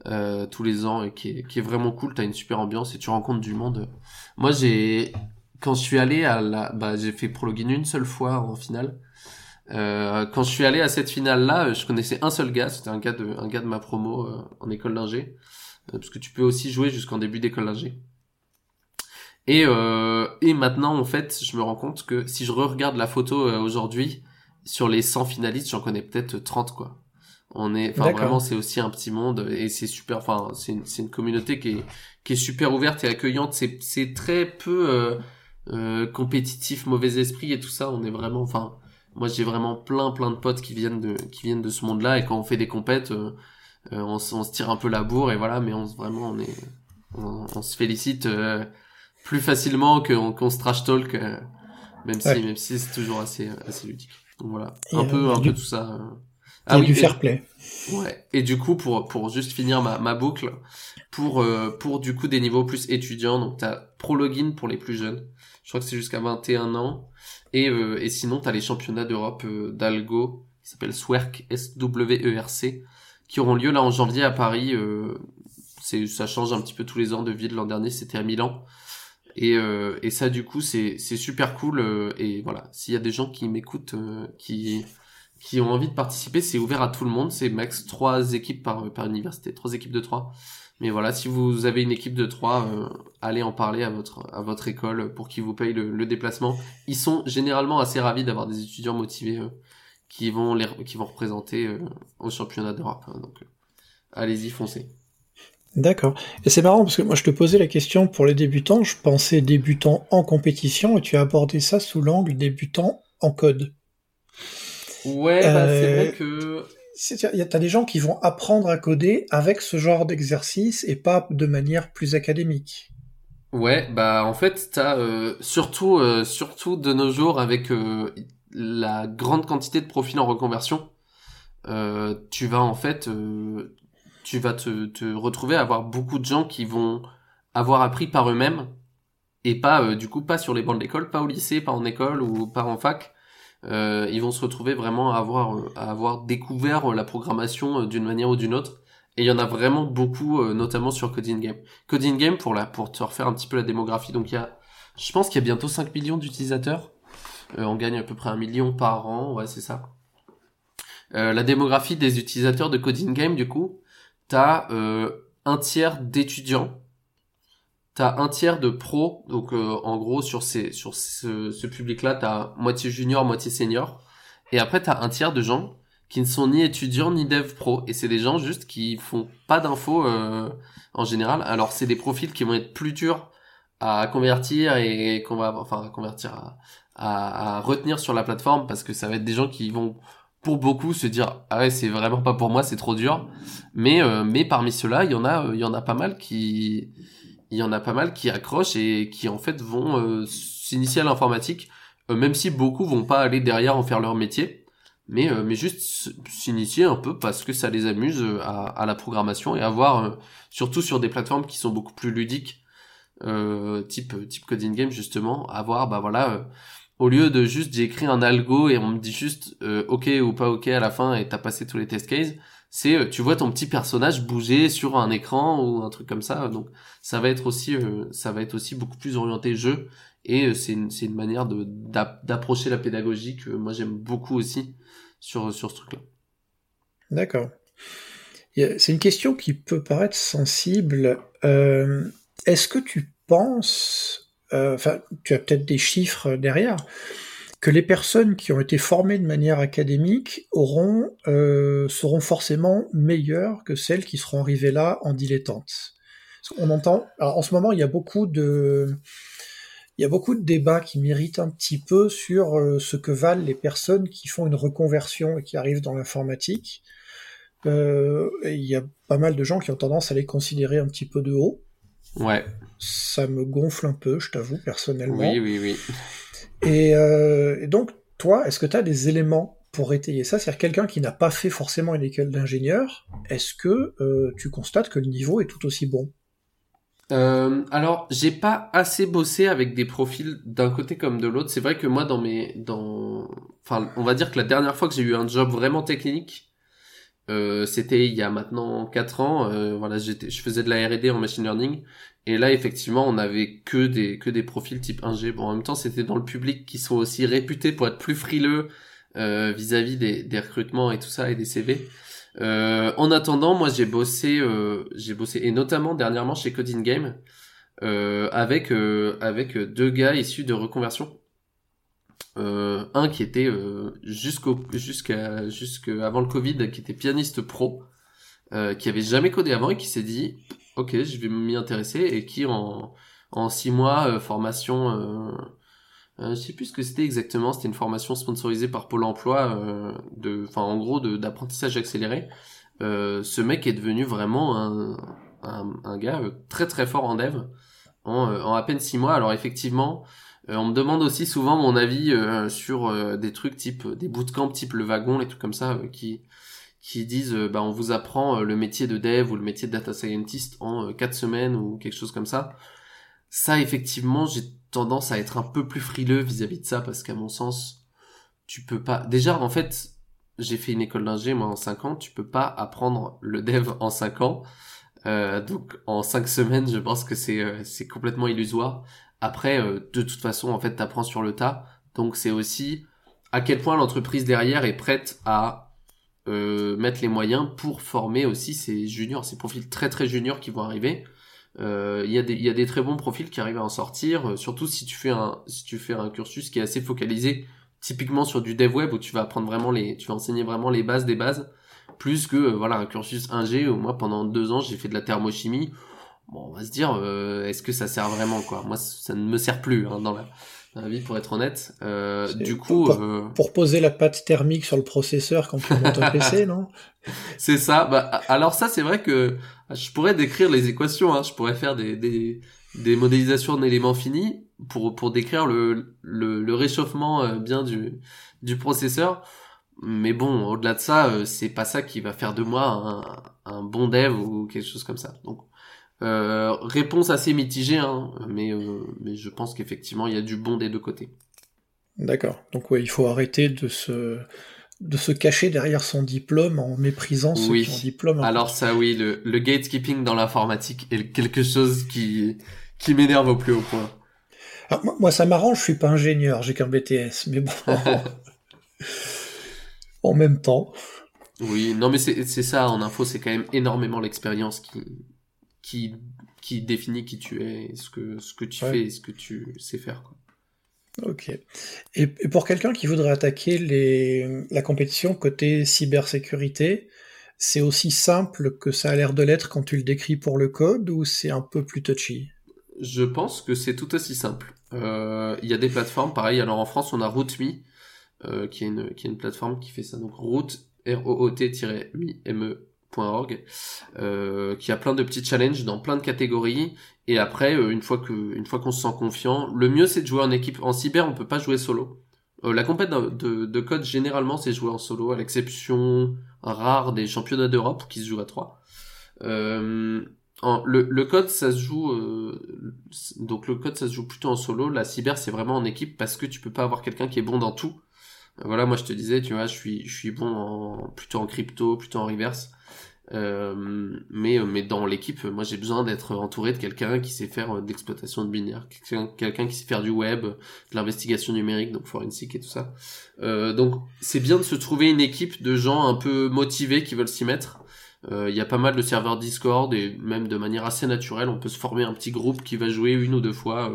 euh, tous les ans et qui est, qui est vraiment cool. Tu as une super ambiance et tu rencontres du monde. Moi, j'ai quand je suis allé à la... Bah, j'ai fait prologin une seule fois en finale. Euh, quand je suis allé à cette finale-là, je connaissais un seul gars. C'était un gars de, un gars de ma promo euh, en école d'ingé. Euh, parce que tu peux aussi jouer jusqu'en début d'école d'ingé. Et, euh, et maintenant, en fait, je me rends compte que si je re-regarde la photo aujourd'hui, sur les 100 finalistes, j'en connais peut-être 30 quoi. On est, enfin vraiment, c'est aussi un petit monde et c'est super. Enfin, c'est une, c'est une communauté qui est qui est super ouverte et accueillante. C'est c'est très peu euh, compétitif, mauvais esprit et tout ça. On est vraiment, enfin, moi j'ai vraiment plein plein de potes qui viennent de qui viennent de ce monde-là et quand on fait des compètes, euh, euh on, on, se tire un peu la bourre et voilà. Mais on vraiment on est on, se félicite euh, plus facilement qu'on qu'on se trash talk, euh, même si même si c'est toujours assez assez ludique voilà, un peu, un peu tout ça. Ah oui, du fair play. Ouais. Et du coup, pour pour juste finir ma, ma boucle, pour euh, pour du coup des niveaux plus étudiants, donc t'as ProLogin pour les plus jeunes. Je crois que c'est jusqu'à 21 ans. Et euh, et sinon t'as les championnats d'Europe d'algo qui s'appellent SWERC E R C qui auront lieu là en janvier à Paris. c'est ça change un petit peu tous les ans de ville. L'an dernier c'était à Milan. Et, euh, et ça, du coup, c'est super cool. Euh, et voilà, s'il y a des gens qui m'écoutent, euh, qui, qui ont envie de participer, c'est ouvert à tout le monde. C'est max trois équipes par, par université, trois équipes de trois. Mais voilà, si vous avez une équipe de trois, allez en parler à votre, à votre école pour qu'ils vous payent le, le, déplacement. Ils sont généralement assez ravis d'avoir des étudiants motivés qui, vont les, qui vont représenter au championnat d'Europe. Hein. donc, allez-y, foncez. D'accord. Et c'est marrant parce que moi je te posais la question pour les débutants, je pensais débutants en compétition et tu as abordé ça sous l'angle débutant en code. Ouais, bah, c'est vrai euh, que... T'as des gens qui vont apprendre à coder avec ce genre d'exercice et pas de manière plus académique. Ouais, bah en fait, t'as euh, surtout, euh, surtout de nos jours avec la grande quantité de profils en reconversion, tu vas en fait te, te retrouver à avoir beaucoup de gens qui vont avoir appris par eux-mêmes et pas euh, du coup pas sur les bancs de l'école, pas au lycée, pas en école ou pas en fac. Euh, ils vont se retrouver vraiment à avoir euh, à avoir découvert la programmation d'une manière ou d'une autre. Et il y en a vraiment beaucoup, notamment sur Coding Game. Coding Game, pour la pour te refaire un petit peu la démographie, donc il y a, je pense qu'il y a bientôt 5 millions d'utilisateurs. on gagne à peu près un million par an, ouais c'est ça. la démographie des utilisateurs de Coding Game, du coup, t'as euh, un tiers d'étudiants, t'as un tiers de pros, donc euh, en gros sur ces sur ce, ce public-là, t'as moitié junior, moitié senior, et après t'as un tiers de gens qui ne sont ni étudiants ni dev pro, et c'est des gens juste qui font pas d'infos euh, en général. Alors c'est des profils qui vont être plus durs à convertir et qu'on va enfin à convertir à, retenir sur la plateforme parce que ça va être des gens qui vont pour beaucoup se dire ah ouais c'est vraiment pas pour moi c'est trop dur mais euh, mais parmi ceux-là il y en a il y en a pas mal qui il y en a pas mal qui accrochent et qui en fait vont euh, s'initier à l'informatique. Euh, même si beaucoup vont pas aller derrière en faire leur métier. Mais mais juste s'initier un peu parce que ça les amuse à, à la programmation et avoir surtout sur des plateformes qui sont beaucoup plus ludiques. Type type coding game justement. Avoir bah voilà au lieu de juste j'ai écrit un algo et on me dit juste euh, ok ou pas ok à la fin et t'as passé tous les test cases, c'est euh, tu vois ton petit personnage bouger sur un écran ou un truc comme ça. Donc ça va être aussi euh, beaucoup plus orienté jeu et c'est une, manière d'approcher la pédagogie que moi j'aime beaucoup aussi sur sur ce truc-là. D'accord. C'est une question qui peut paraître sensible. Est-ce que tu penses enfin, tu as peut-être des chiffres derrière, que les personnes qui ont été formées de manière académique auront, euh, seront forcément meilleures que celles qui seront arrivées là en dilettante. On entend, alors en ce moment, il y a beaucoup de, il y a beaucoup de débats qui méritent un petit peu sur euh, ce que valent les personnes qui font une reconversion et qui arrivent dans l'informatique. Euh, il y a pas mal de gens qui ont tendance à les considérer un petit peu de haut. Ouais. Ça me gonfle un peu, je t'avoue, personnellement. Oui, oui, oui. Et, euh, et donc, toi, est-ce que tu as des éléments pour étayer ça? C'est-à-dire quelqu'un qui n'a pas fait forcément une école d'ingénieur, est-ce que euh, tu constates que le niveau est tout aussi bon? Euh, alors, j'ai pas assez bossé avec des profils d'un côté comme de l'autre. C'est vrai que moi, dans mes, dans, enfin, on va dire que la dernière fois que j'ai eu un job vraiment technique, euh, c'était il y a maintenant 4 ans. Euh, voilà, j'étais, je faisais de la R&D en machine learning, et là, effectivement, on avait que des que des profils type 1G. Bon, en même temps, c'était dans le public qui sont aussi réputés pour être plus frileux euh, vis-à-vis des, des recrutements et tout ça et des CV. Euh, en attendant, moi j'ai bossé, j'ai bossé et notamment dernièrement chez Coding Game avec avec deux gars issus de reconversion. Un qui était jusqu'au jusqu'à jusqu'avant le Covid, qui était pianiste pro, qui avait jamais codé avant et qui s'est dit ok je vais m'y intéresser et qui en six mois formation euh, je sais plus ce que c'était exactement. C'était une formation sponsorisée par Pôle Emploi, euh, de, enfin en gros d'apprentissage accéléré. Euh, ce mec est devenu vraiment un, gars euh, très très fort en dev en, euh, en à peine six mois. Alors effectivement, on me demande aussi souvent mon avis sur des trucs type des bootcamps type le wagon, les trucs comme ça qui qui disent bah on vous apprend le métier de dev ou le métier de data scientist en quatre semaines ou quelque chose comme ça. Ça effectivement j'ai tendance à être un peu plus frileux vis-à-vis de ça parce qu'à mon sens, tu peux pas. Déjà, en fait, j'ai fait une école d'ingé moi en 5 ans. Tu peux pas apprendre le dev en 5 ans. Euh, donc en 5 semaines, je pense que c'est euh, c'est complètement illusoire. Après, euh, de toute façon, en fait, t'apprends sur le tas. Donc c'est aussi à quel point l'entreprise derrière est prête à mettre les moyens pour former aussi ces juniors, ces profils très très juniors qui vont arriver. Euh, il y, a des, y a des très bons profils qui arrivent à en sortir, euh, surtout si tu fais un si tu fais un cursus qui est assez focalisé, typiquement sur du dev web où tu vas apprendre vraiment les, tu vas enseigner vraiment les bases des bases, plus que euh, voilà un cursus 1G où moi pendant deux ans j'ai fait de la thermochimie. Bon, on va se dire, est-ce que ça sert vraiment quoi? Moi, ça ne me sert plus hein, dans la la vie pour être honnête. Euh, du coup, pour, euh... pour, poser la pâte thermique sur le processeur quand tu montes un PC, non? C'est ça. Bah, alors ça, c'est vrai que je pourrais décrire les équations. Hein. Je pourrais faire des, des, des modélisations d'éléments finis pour pour décrire le le, le réchauffement euh, bien du du processeur. Mais bon, au-delà de ça, euh, c'est pas ça qui va faire de moi un, un bon dev ou quelque chose comme ça. Donc euh, réponse assez mitigée, hein, mais, euh, mais je pense qu'effectivement, il y a du bon des deux côtés. D'accord. Donc ouais, il faut arrêter de se, de se cacher derrière son diplôme en méprisant son diplôme. Alors ça oui, le, le gatekeeping dans l'informatique est quelque chose qui, qui m'énerve au plus haut point. Alors, moi, moi, ça m'arrange, je suis pas ingénieur, j'ai qu'un BTS, mais bon. en même temps. Oui, non mais c'est ça, en info, c'est quand même énormément l'expérience qui, qui qui définit qui tu es, ce que ce que tu fais, et ce que tu sais faire. Quoi. Ok. Et, et pour quelqu'un qui voudrait attaquer les, la compétition côté cybersécurité, c'est aussi simple que ça a l'air de l'être quand tu le décris pour le code ou c'est un peu plus touchy? Je pense que c'est tout aussi simple. Euh, il y a des plateformes, pareil. Alors en France, on a RootMe, euh, qui, est une, qui est une plateforme qui fait ça. Donc Root, R-O-O-T-M-E euh, qui a plein de petits challenges dans plein de catégories et après euh, une fois que une fois qu'on se sent confiant le mieux c'est de jouer en équipe en cyber on peut pas jouer solo euh, la compète de, de, code généralement c'est jouer en solo à l'exception rare des championnats d'Europe qui se jouent à trois euh, le, le code ça se joue euh, donc le code ça se joue plutôt en solo la cyber c'est vraiment en équipe parce que tu peux pas avoir quelqu'un qui est bon dans tout voilà moi je te disais tu vois je suis je suis bon en plutôt en crypto plutôt en reverse euh, mais euh, mais dans l'équipe, moi j'ai besoin d'être entouré de quelqu'un qui sait faire euh, d'exploitation de binaire, quelqu'un qui sait faire du web, de l'investigation numérique, donc forensique et tout ça. Euh, donc c'est bien de se trouver une équipe de gens un peu motivés qui veulent s'y mettre. Il y a pas mal de serveurs Discord et même de manière assez naturelle, on peut se former un petit groupe qui va jouer une ou deux fois.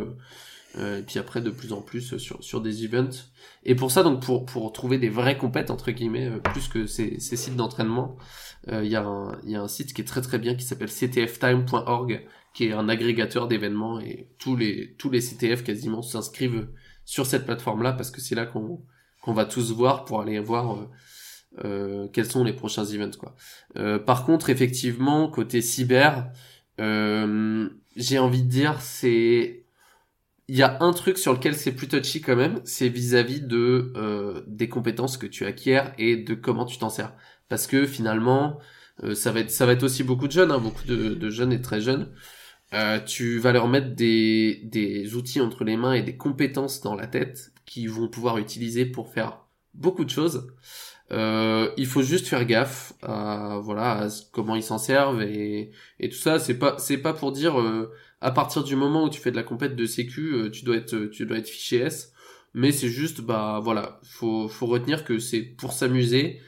Et puis après de plus en plus sur, sur des events. Et pour ça, donc pour, pour trouver des vrais compètes, entre guillemets, plus que ces, ces sites d'entraînement, euh, il y, a un, y a un site qui est très très bien qui s'appelle ctftime.org qui est un agrégateur d'événements et tous les tous les CTF quasiment s'inscrivent sur cette plateforme là parce que c'est là qu'on qu'on va tous voir pour aller voir euh, euh quels sont les prochains events quoi. Euh, par contre effectivement côté cyber euh, j'ai envie de dire, c'est il y a un truc sur lequel c'est plus touchy quand même, c'est vis-à-vis de euh, des compétences que tu acquiers et de comment tu t'en sers. Parce que finalement, euh, ça va être ça va être aussi beaucoup de jeunes, hein, beaucoup de, jeunes et très jeunes. Euh, tu vas leur mettre des des outils entre les mains et des compétences dans la tête qu'ils vont pouvoir utiliser pour faire beaucoup de choses. Il faut juste faire gaffe à voilà à comment ils s'en servent et, et tout ça. C'est pas c'est pas pour dire à partir du moment où tu fais de la compète de sécu, euh, tu dois être tu dois être fiché S. Mais c'est juste bah voilà, faut faut retenir que c'est pour s'amuser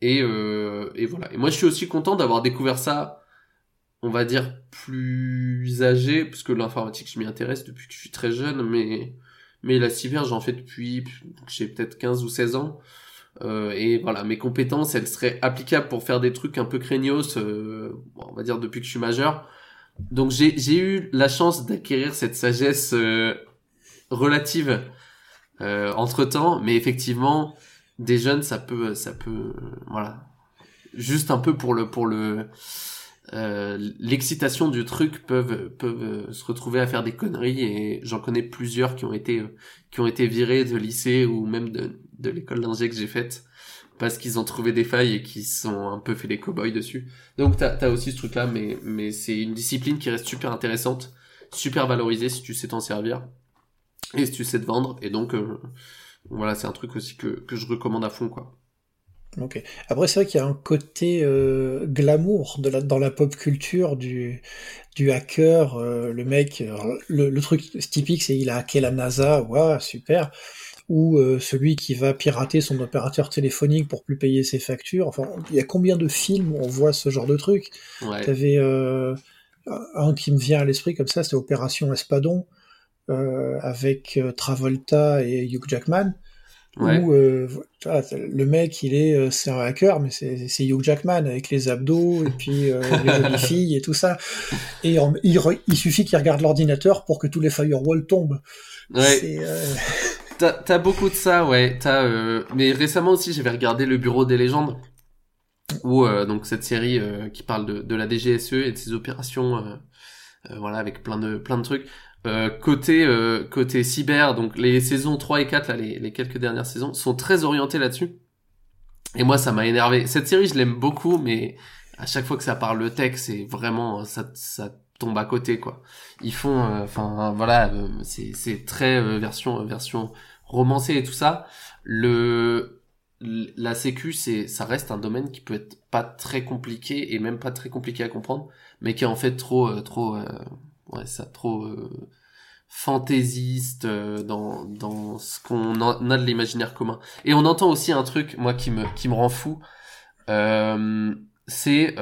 et euh, et voilà. Et moi je suis aussi content d'avoir découvert ça, on va dire plus âgé parce que l'informatique je m'y intéresse depuis que je suis très jeune, mais mais la cyber j'en fais depuis j'ai peut-être 15 ou 16 ans. Euh, et voilà, mes compétences, elles seraient applicables pour faire des trucs un peu craignos, euh, on va dire depuis que je suis majeur. Donc j'ai eu la chance d'acquérir cette sagesse euh, relative euh, entre temps, mais effectivement, des jeunes, ça peut ça peut voilà, juste un peu pour le pour le l'excitation du truc peuvent peuvent se retrouver à faire des conneries. Et j'en connais plusieurs qui ont été qui ont été virés de lycée ou même de de l'école d'ingé que j'ai faite parce qu'ils ont trouvé des failles et qu'ils sont un peu fait des cow-boys dessus. Donc t'as as aussi ce truc-là, mais, mais c'est une discipline qui reste super intéressante, super valorisée si tu sais t'en servir et si tu sais te vendre. Et donc euh, voilà, c'est un truc aussi que, je recommande à fond, quoi. Ok. Après, c'est vrai qu'il y a un côté euh, glamour dans la pop culture du, du hacker. Euh, le mec, le, le, truc typique, c'est il a hacké la NASA. Waouh, super ou euh, celui qui va pirater son opérateur téléphonique pour plus payer ses factures. Enfin, il y a combien de films où on voit ce genre de truc? Ouais. T'avais euh, un qui me vient à l'esprit comme ça, c'est Opération Espadon euh, avec Travolta et Hugh Jackman. Ouais. Où le mec, il est, c'est un hacker, mais c'est Hugh Jackman avec les abdos et puis les jolies filles et tout ça. Et il, il, suffit qu'il regarde l'ordinateur pour que tous les firewalls tombent. Ouais. T'as beaucoup de ça, ouais. T'as, euh... mais récemment aussi, j'avais regardé Le Bureau des légendes, où euh, donc cette série euh, qui parle de, de, la DGSE et de ses opérations, euh, voilà, avec plein de plein de trucs. côté côté cyber, donc les saisons 3 et 4, là, les, les quelques dernières saisons, sont très orientées là-dessus. Et moi, ça m'a énervé. Cette série, je l'aime beaucoup, mais à chaque fois que ça parle le tech, c'est vraiment ça, ça tombe à côté quoi. Ils font enfin voilà, c'est c'est très version version romancé et tout ça, le la sécu c'est ça reste un domaine qui peut être pas très compliqué et même pas très compliqué à comprendre, mais qui est en fait trop euh, trop euh, ouais ça trop euh, fantaisiste dans dans ce qu'on a de l'imaginaire commun. Et on entend aussi un truc moi qui me qui me rend fou, c'est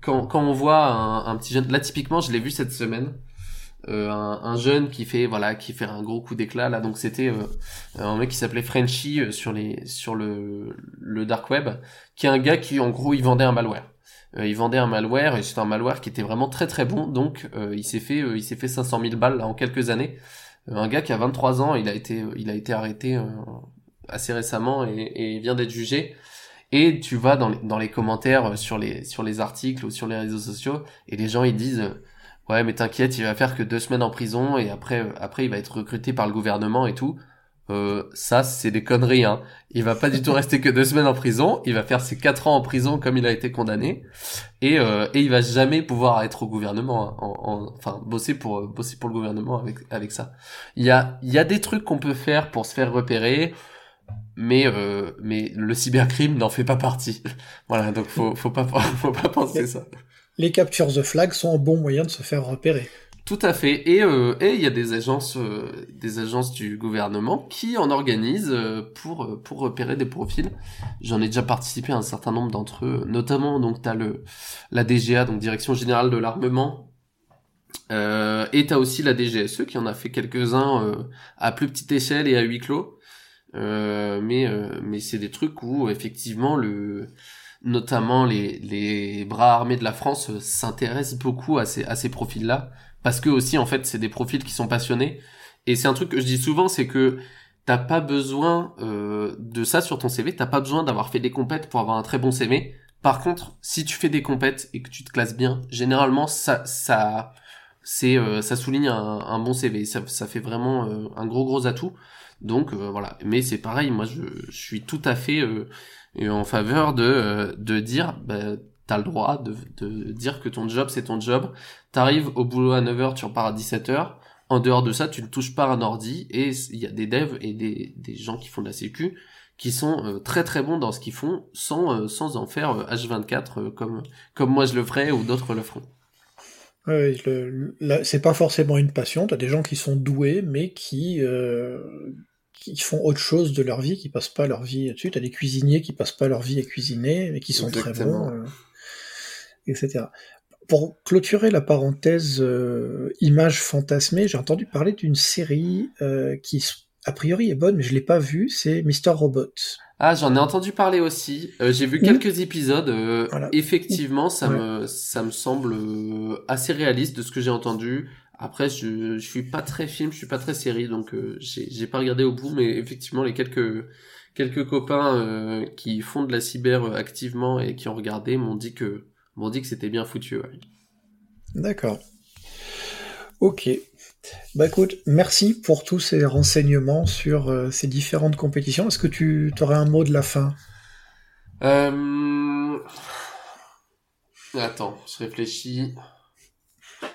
quand quand on voit un, un petit jeune là typiquement je l'ai vu cette semaine euh, un, un, jeune qui fait voilà qui fait un gros coup d'éclat là. Donc c'était euh, un mec qui s'appelait Frenchy euh, sur les sur le le dark web qui est un gars qui en gros il vendait un malware. Il vendait un malware et c'était un malware qui était vraiment très très bon. Donc il s'est fait il s'est fait 500 000 balles là, en quelques années. Un gars qui a 23 ans il a été il a été arrêté assez récemment et, et vient d'être jugé et tu vas dans les, dans les commentaires sur les sur les articles ou sur les réseaux sociaux et les gens ils disent ouais mais t'inquiète il va faire que deux semaines en prison et après après il va être recruté par le gouvernement et tout. Euh, ça c'est des conneries hein. Il va pas du tout rester que deux semaines en prison. Il va faire ses quatre ans en prison comme il a été condamné. Et euh, et il va jamais pouvoir être au gouvernement hein, en, enfin bosser pour bosser pour le gouvernement avec avec ça. Il y a il y a des trucs qu'on peut faire pour se faire repérer mais euh, mais le cybercrime n'en fait pas partie voilà donc faut faut pas faut pas penser ça les captures de flag sont un bon moyen de se faire repérer. Tout à fait. Et euh, et il y a des agences euh, des agences du gouvernement qui en organisent euh, pour pour repérer des profils. J'en ai déjà participé à un certain nombre d'entre eux, notamment donc t'as le la DGA donc Direction générale de l'armement. Euh, et t'as aussi la DGSE qui en a fait quelques-uns à plus petite échelle et à huis clos. Mais mais c'est des trucs où effectivement le notamment les, les bras armés de la France euh, s'intéressent beaucoup à ces, à ces profils-là, parce que aussi en fait c'est des profils qui sont passionnés. Et c'est un truc que je dis souvent, c'est que t'as pas besoin euh, de ça sur ton CV, t'as pas besoin d'avoir fait des compètes pour avoir un très bon CV. Par contre, si tu fais des compètes et que tu te classes bien, généralement ça ça c'est euh, ça souligne un, bon CV, ça, ça fait vraiment euh, un gros gros atout. Donc euh, voilà, mais c'est pareil, moi je, je, suis tout à fait en faveur de de dire bah, t'as le droit de, de dire que ton job c'est ton job. T'arrives au boulot à 9h, tu repars à 17h. En dehors de ça, tu ne touches pas un ordi et il y a des devs et des, des gens qui font de la sécu qui sont euh, très très bons dans ce qu'ils font sans, euh, sans en faire H24 euh, comme, comme moi je le ferais ou d'autres le feront. Oui, c'est pas forcément une passion, t'as des gens qui sont doués mais qui, qui font autre chose de leur vie, qui passent pas leur vie là-dessus, t'as des cuisiniers qui passent pas leur vie à cuisiner mais qui sont très bons, etc. Pour clôturer la parenthèse image fantasmée, j'ai entendu parler d'une série qui a priori est bonne, mais je l'ai pas vue, c'est Mister Robot. Ah, j'en ai entendu parler aussi. Euh, j'ai vu quelques épisodes. Euh, effectivement, ça me ça me semble euh, assez réaliste de ce que j'ai entendu. Après, je je suis pas très film, je suis pas très série, donc j'ai j'ai pas regardé au bout, mais effectivement, les quelques quelques copains qui font de la cyber activement et qui ont regardé m'ont dit que m'ont dit que c'était bien foutu. Ouais. D'accord. Ok. Bah écoute, merci pour tous ces renseignements sur euh, ces différentes compétitions. Est-ce que tu aurais un mot de la fin? Euh... Attends, je réfléchis.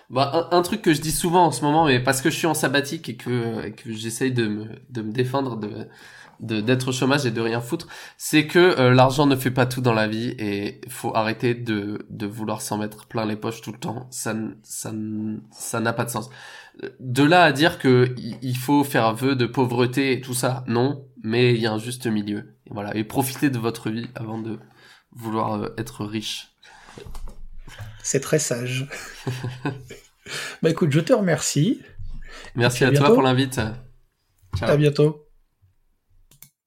Bah, un, truc que je dis souvent en ce moment, mais parce que je suis en sabbatique et que, que j'essaye de me, de me défendre de, d'être au chômage et de rien foutre, c'est que euh, l'argent ne fait pas tout dans la vie et faut arrêter de, de vouloir s'en mettre plein les poches tout le temps. Ça, ça, ça n'a pas de sens. De là à dire que il faut faire vœu de pauvreté et tout ça, non, mais il y a un juste milieu. Voilà, et profitez de votre vie avant de vouloir euh, être riche. C'est très sage. bah écoute, je te remercie. Merci à, toi pour l'invite. Ciao. À bientôt.